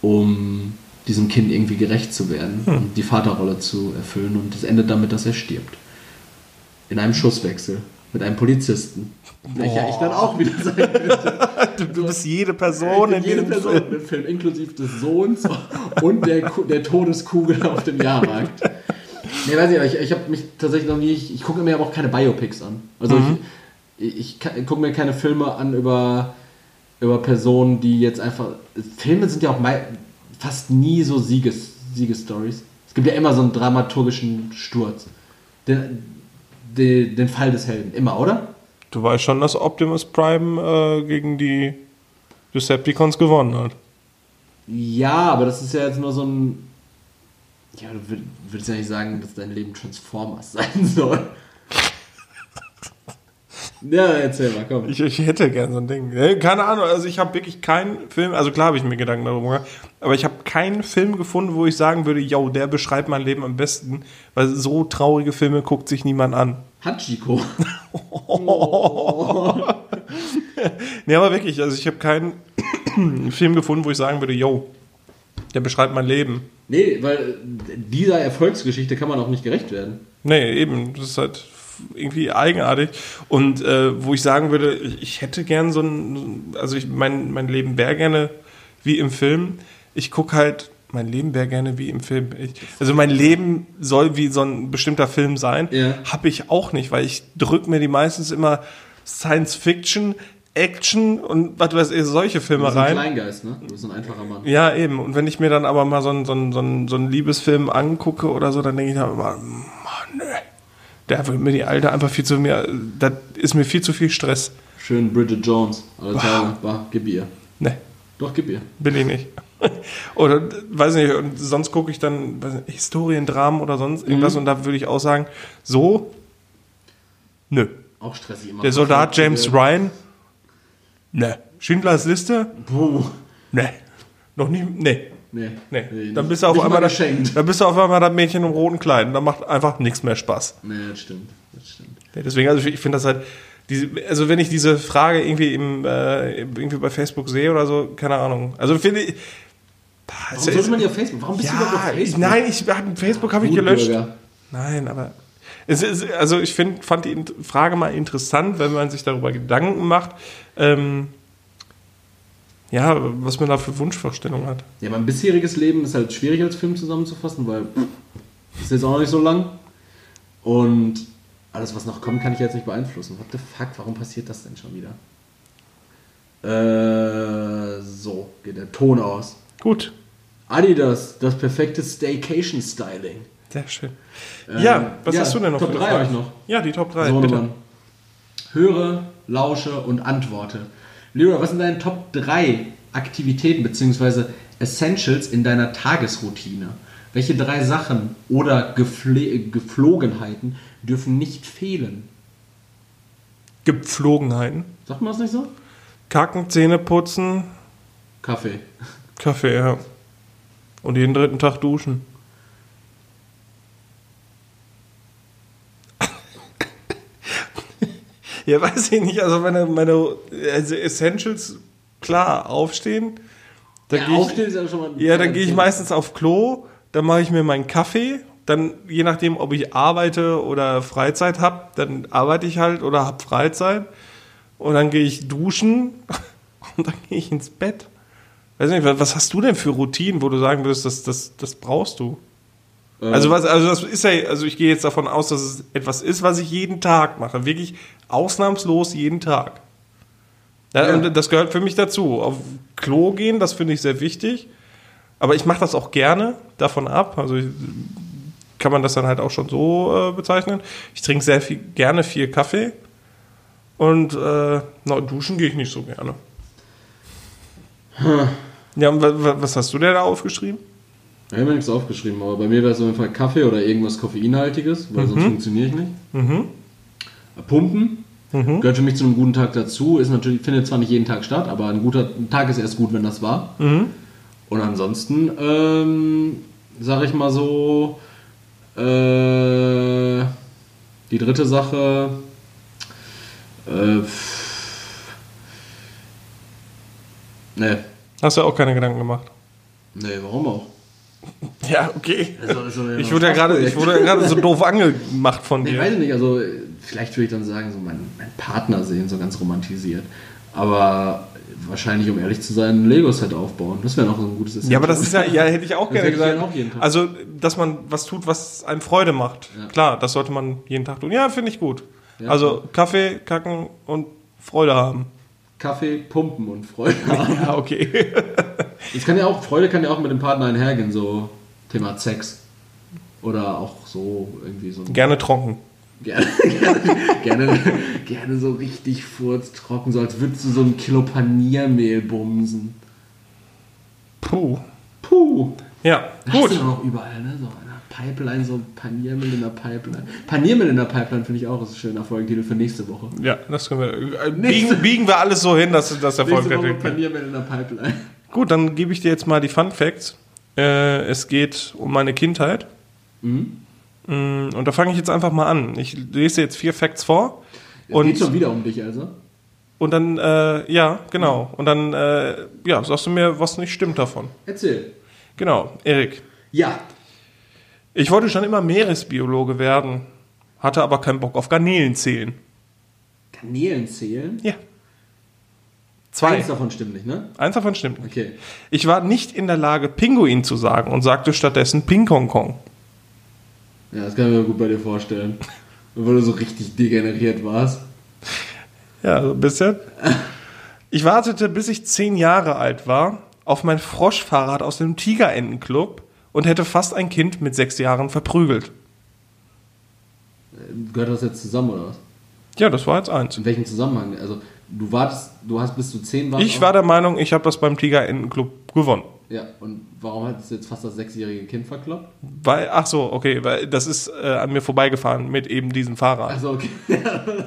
um diesem Kind irgendwie gerecht zu werden Hm. und die Vaterrolle zu erfüllen und es endet damit, dass er stirbt. In einem Schusswechsel mit einem Polizisten. Welcher ich dann auch wieder sein könnte. [laughs] Du, du bist jede Person in Jede diesem Person Film. im Film, inklusive des Sohns [laughs] und der, der Todeskugel auf dem Jahrmarkt. Nee, weiß ich, aber ich, ich habe mich tatsächlich noch nie, ich, ich gucke mir aber auch keine Biopics an. Also ich, ich, ich gucke mir keine Filme an über, über Personen, die jetzt einfach. Filme sind ja auch mei- fast nie so Sieges, Siegesstories. Es gibt ja immer so einen dramaturgischen Sturz. Den, den, den Fall des Helden, immer, oder? Du weißt schon, dass Optimus Prime äh, gegen die Decepticons gewonnen hat. Ja, aber das ist ja jetzt nur so ein. Ja, du würd- würdest ja nicht sagen, dass dein Leben Transformers [laughs] sein soll. Ja, erzähl mal, komm. Ich, ich hätte gern so ein Ding. Ne, Keine Ahnung, also ich habe wirklich keinen Film, also klar habe ich mir Gedanken darüber gemacht, aber ich habe keinen Film gefunden, wo ich sagen würde, yo, der beschreibt mein Leben am besten, weil so traurige Filme guckt sich niemand an. Hachiko. [laughs] Nee, aber wirklich, also ich habe keinen [clears throat] Film gefunden, wo ich sagen würde, yo, der beschreibt mein Leben. Nee, weil dieser Erfolgsgeschichte kann man auch nicht gerecht werden. Nee, eben, das ist halt irgendwie eigenartig. Und äh, wo ich sagen würde, ich hätte gern so ein, also ich, mein, mein Leben wäre gerne wie im Film. Ich gucke halt, mein Leben wäre gerne wie im Film. Ich, also mein Leben soll wie so ein bestimmter Film sein. Ja. Habe ich auch nicht, weil ich drück mir die meistens immer Science Fiction, Action und was weiß ich, solche Filme Du bist ein rein. Kleingeist, ne? Du bist ein einfacher Mann. Ja, eben. Und wenn ich mir dann aber mal so einen, so einen, so einen, so einen Liebesfilm angucke oder so, dann denke ich dann immer, Der wird mir die Alte einfach viel zu mir, das ist mir viel zu viel Stress. Schön Bridget Jones. Alle Tage. Bah, gib ihr. Ne, Doch, gib ihr. bin ich nicht. [laughs] oder, weiß nicht, und sonst gucke ich dann weiß nicht, Historiendramen oder sonst irgendwas und da würde ich auch sagen, so, nö. Auch stressig immer. Der Soldat James Ryan, ne. Schindlers Liste, Puh. ne. Noch nie, ne. Nee. Nee, Nee, dann bist du auf einmal mal das, dann bist du auf einmal das Mädchen im roten Kleid und dann macht einfach nichts mehr Spaß. Nee, das stimmt. Das stimmt. Nee, deswegen, also ich finde das halt, diese, also wenn ich diese Frage irgendwie im, äh, irgendwie bei Facebook sehe oder so, keine Ahnung. Also finde ich. Warum ist ja- sollte man die auf Facebook? Warum bist du überhaupt ja, auf Facebook? nein, ich Facebook habe ich gelöscht. Nein, aber es ist, also ich find, fand die Frage mal interessant, wenn man sich darüber Gedanken macht, ähm, ja, was man da für Wunschvorstellungen hat. Ja, mein bisheriges Leben ist halt schwierig als Film zusammenzufassen, weil ist jetzt auch noch nicht so lang. Und alles, was noch kommt, kann ich jetzt nicht beeinflussen. What the fuck, warum passiert das denn schon wieder? Äh, so, geht der Ton aus. Gut, Adidas, das perfekte Staycation-Styling. sehr schön. Ähm, ja, was ja, hast du denn noch Top für eine 3 Frage? habe ich noch. Ja, die Top 3. Sohnemann. Höre, lausche und antworte. Leroy, was sind deine Top 3 Aktivitäten bzw. Essentials in deiner Tagesroutine? Welche drei Sachen oder Gefle Geflogenheiten dürfen nicht fehlen? Gepflogenheiten. Sagt man das nicht so? Kacken, Zähne putzen, Kaffee. Kaffee, ja. Und jeden dritten Tag duschen. Ja, weiß ich nicht. Also meine, meine also Essentials, klar, aufstehen. Dann Ja, geh ich- aufstehen ist ja schon mal. Ja, dann gehe ich meistens auf Klo, dann mache ich mir meinen Kaffee, dann je nachdem, ob ich arbeite oder Freizeit habe, dann arbeite ich halt oder habe Freizeit und dann gehe ich duschen [laughs] und dann gehe ich ins Bett. Weiß nicht, was was hast du denn für Routinen, wo du sagen würdest, das, das, das brauchst du? Äh, Also was, also das ist ja, also ich gehe jetzt davon aus, dass es etwas ist, was ich jeden Tag mache, wirklich ausnahmslos jeden Tag. Ja. Und das gehört für mich dazu. Auf Klo gehen, das finde ich sehr wichtig. Aber ich mache das auch gerne davon ab. Also ich, kann man das dann halt auch schon so äh, bezeichnen. Ich trinke sehr viel, gerne viel Kaffee. Und äh, na, duschen gehe ich nicht so gerne. Ja, und wa- wa- was hast du denn da aufgeschrieben? Ich habe mir nichts aufgeschrieben, aber bei mir wäre es auf jeden Fall Kaffee oder irgendwas Koffeinhaltiges, weil sonst funktioniere ich nicht. Mhm. Pumpen gehört für mich zu einem guten Tag dazu. Ist natürlich, findet zwar nicht jeden Tag statt, aber ein guter Tag ist erst gut, wenn das war. Mhm. Und ansonsten, ähm, sage ich mal so, Äh, die dritte Sache. Äh, ne, Hast du auch keine Gedanken gemacht? nee, warum auch? Ja, okay. Also, ist so ein Ich wurde ja gerade, ich wurde ja gerade so doof angemacht von dir. weiß ich nicht, also vielleicht würde ich dann sagen, so meinen mein Partner sehen, so ganz romantisiert. Aber wahrscheinlich, um ehrlich zu sein, ein Lego-Set aufbauen. Das wäre noch so ein gutes Ja, aber das ist ja, ja, hätte ich auch [laughs] Das gerne gesagt. auch. Also, dass man was tut, was einem Freude macht. Ja. Klar, das sollte man jeden Tag tun. Ja, finde ich gut. Ja, also, Kaffee, kacken und Freude haben. Kaffee, Pumpen und Freude [laughs] haben. Ja, okay. [laughs] Das kann ja auch, Freude kann ja auch mit dem Partner einhergehen, so Thema Sex. Oder auch so irgendwie so. gerne trocken. Gerne, gerne, [laughs] gerne, gerne so richtig furztrocken, so als würdest du so ein Kilo Paniermehl bumsen. Puh. Puh. Ja, Das gut. ist auch noch überall, ne? So in der Pipeline, so Paniermehl in der Pipeline. Paniermehl in der Pipeline finde ich auch ist ein schöner Folgentitel für nächste Woche. Ja, das können wir. Äh, biegen, biegen wir alles so hin, dass das Erfolg Nächste Woche wird. Paniermehl in der Pipeline. Gut, dann gebe ich dir jetzt mal die Fun Facts. Äh, es geht um meine Kindheit. Mhm. Mm, Und da fange ich jetzt einfach mal an. Ich lese jetzt vier Facts vor. Es Und, geht schon wieder um dich, also. und dann, äh, ja, genau. Und dann, äh, ja, sagst du mir, was nicht stimmt davon. Erzähl. Genau, Erik. Ja. Ich wollte schon immer Meeresbiologe werden, hatte aber keinen Bock auf Garnelen zählen. Kanälen zählen. Ja. Zwei. Eins davon stimmt nicht, ne? Eins davon stimmt nicht. Okay. Ich war nicht in der Lage, Pinguin zu sagen und sagte stattdessen Ping Kong Kong. Ja, das kann ich mir gut bei dir vorstellen. [laughs] Weil du so richtig degeneriert warst. Ja, so ein bisschen. Ich wartete, bis ich zehn Jahre alt war, auf mein Froschfahrrad aus dem Tigerentenclub und hätte fast ein Kind mit sechs Jahren verprügelt. Gehört das jetzt zusammen oder was? Ja, das war jetzt eins. In welchem Zusammenhang? Also, du wartest, du hast bis du zehn warst. Ich war der Meinung, ich habe das beim Tigerentenclub gewonnen. Ja, und warum hat es jetzt fast das sechsjährige Kind verkloppt? Weil, ach so, okay, weil das ist äh, an mir vorbeigefahren mit eben diesem Fahrrad. Also, okay. [laughs]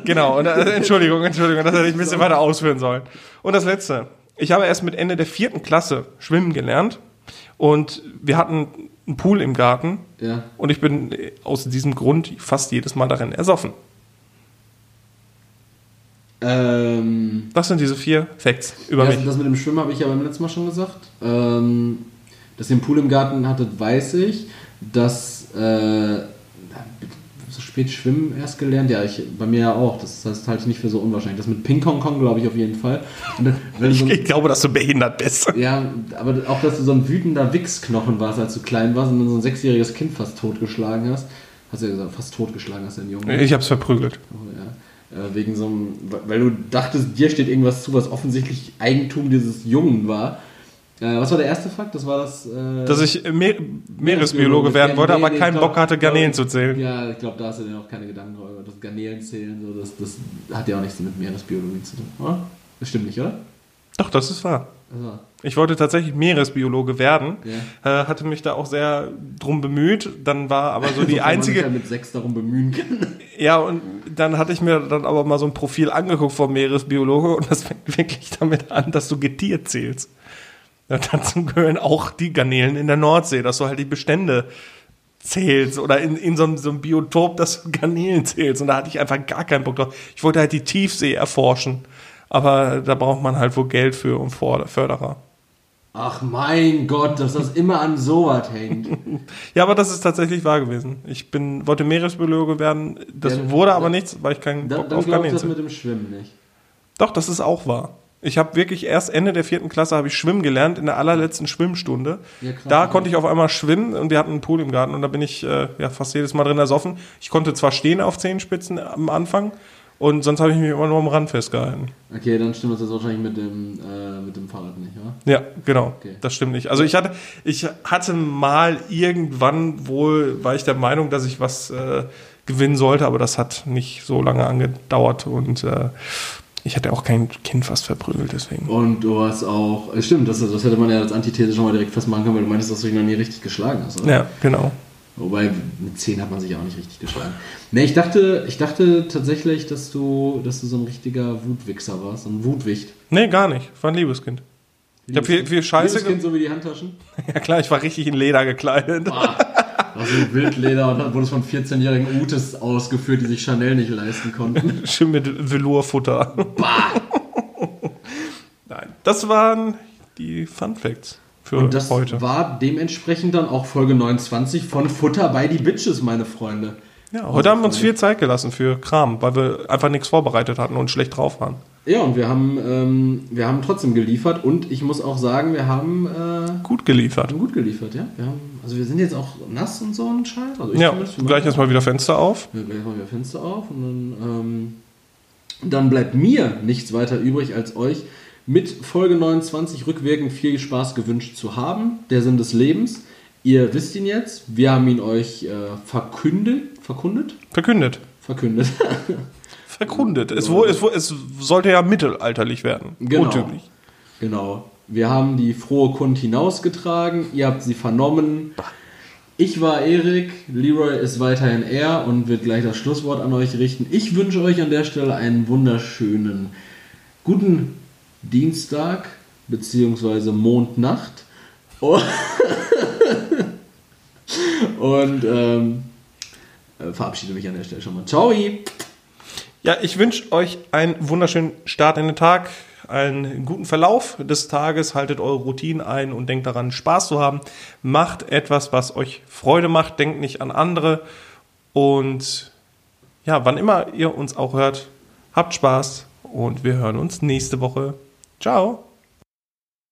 Genau, und, äh, Entschuldigung, Entschuldigung, das hätte ich ein bisschen weiter ausführen sollen. Und das letzte. Ich habe erst mit Ende der vierten Klasse schwimmen gelernt und wir hatten einen Pool im Garten ja. und ich bin aus diesem Grund fast jedes Mal darin ersoffen. Ähm, Das sind diese vier Facts über ja, mich. das mit dem Schwimmen habe ich ja beim letzten Mal schon gesagt. Ähm, dass ihr einen Pool im Garten hattet, weiß ich. Dass äh, so spät schwimmen erst gelernt, ja, ich, bei mir ja auch. Das, das halte ich nicht für so unwahrscheinlich. Das mit Ping Pong Kong glaube ich auf jeden Fall. Dann, du so ein- Ich [laughs] glaube, dass du behindert bist. Ja, aber auch, dass du so ein wütender Wichsknochen warst, als du klein warst und dann so ein sechsjähriges Kind fast totgeschlagen hast. Hast du ja gesagt, fast totgeschlagen hast du den Jungen. Ich habe es verprügelt. Oh, ja. Äh, Wegen so einem, weil du dachtest, dir steht irgendwas zu, was offensichtlich Eigentum dieses Jungen war. Äh, was war der erste Fakt? Das war das. Äh, Dass ich Me Meeresbiologe werden wollte, aber Nee, keinen Bock hatte, Garnelen glaub- zu zählen. Ja, ich glaube, da hast du dir auch keine Gedanken darüber. Das Garnelen zählen, so, das, das hat ja auch nichts mit Meeresbiologie zu tun, oder? Das stimmt nicht, oder? Doch, das ist wahr. Also, Ich wollte tatsächlich Meeresbiologe werden, Ja. äh, hatte mich da auch sehr drum bemüht. Dann war aber so [laughs] die so kann man sich einzige, ja mit sechs darum bemühen kann. Ja, und dann hatte ich mir dann aber mal so ein Profil angeguckt vom Meeresbiologe und das fängt wirklich damit an, dass du Getier zählst. Ja, dazu [laughs] gehören auch die Garnelen in der Nordsee, dass du halt die Bestände zählst oder in, in so, einem, so einem Biotop, dass du Garnelen zählst. Und da hatte ich einfach gar keinen Bock drauf. Ich wollte halt die Tiefsee erforschen. Aber da braucht man halt wohl Geld für und Förderer. Ach mein Gott, dass das immer an sowas hängt. [laughs] Ja, aber das ist tatsächlich wahr gewesen. Ich bin, wollte Meeresbiologe werden. Das Ja, wurde dann- aber nichts, weil ich keinen Dann, Bock dann auf Garnelen das hatte. mit dem Schwimmen nicht. Doch, das ist auch wahr. Ich habe wirklich erst Ende der vierten Klasse habe ich schwimmen gelernt in der allerletzten Schwimmstunde. Ja, krass, da ja. konnte ich auf einmal schwimmen und wir hatten einen Pool im Garten und da bin ich äh, ja fast jedes Mal drin ersoffen. Ich konnte zwar stehen auf Zehenspitzen am Anfang und sonst habe ich mich immer nur am Rand festgehalten. Okay, dann stimmt das jetzt wahrscheinlich mit dem, äh, mit dem Fahrrad nicht, oder? Ja, genau. Okay. Das stimmt nicht. Also ich hatte, ich hatte mal irgendwann wohl, war ich der Meinung, dass ich was äh, gewinnen sollte, aber das hat nicht so lange angedauert und äh, ich hatte auch kein Kind fast verprügelt, deswegen. Und du hast auch, äh, stimmt, das, das hätte man ja als Antithese schon mal direkt festmachen können, weil du meintest, dass du dich noch nie richtig geschlagen hast, oder? Ja, genau. Wobei, mit 10 hat man sich auch nicht richtig geschlagen. Ne, ich dachte, ich dachte tatsächlich, dass du, dass du so ein richtiger Wutwichser warst, so ein Wutwicht. Nee, gar nicht. War ein Liebeskind. Ich habe viel, viel Scheiße Kind gemacht. so wie die Handtaschen. [laughs] Ja klar, ich war richtig in Leder gekleidet. Ah, War so Wildleder und dann wurde es von 14-jährigen Utes ausgeführt, die sich Chanel nicht leisten konnten. [laughs] Schön mit Velourfutter. Bah! [laughs] Nein, das waren die Fun Facts für Und das heute. war dementsprechend dann auch Folge 29 von Futter bei die Bitches, meine Freunde. Ja, heute haben wir uns viel Zeit gelassen für Kram, weil wir einfach nichts vorbereitet hatten und schlecht drauf waren. Ja, und wir haben, ähm, wir haben trotzdem geliefert und ich muss auch sagen, wir haben äh, Gut geliefert. gut geliefert, ja. Wir haben, also wir sind jetzt auch nass und so ein Scheiß. Also Ja, gleich erstmal wieder Fenster auf. Ja, gleich machen wir Fenster auf und dann, ähm, dann bleibt mir nichts weiter übrig, als euch mit Folge 29 rückwirkend viel Spaß gewünscht zu haben. Der Sinn des Lebens. Ihr wisst ihn jetzt. Wir haben ihn euch äh, verkündet. Verkundet? Verkündet. Verkündet. [laughs] Verkundet. Es, wo, es, wo, es sollte ja mittelalterlich werden. Genau. Urtümlich. Genau. Wir haben die frohe Kund hinausgetragen. Ihr habt sie vernommen. Ich war Erik, Leroy ist weiterhin er und wird gleich das Schlusswort an euch richten. Ich wünsche euch an der Stelle einen wunderschönen guten Dienstag bzw. Mondnacht. Oh. [laughs] Und ähm, äh, verabschiede mich an der Stelle schon mal. Ciao! Ja, ich wünsche euch einen wunderschönen Start in den Tag, einen guten Verlauf des Tages, haltet eure Routinen ein und denkt daran, Spaß zu haben. Macht etwas, was euch Freude macht, denkt nicht an andere. Und ja, wann immer ihr uns auch hört, habt Spaß und wir hören uns nächste Woche. Ciao!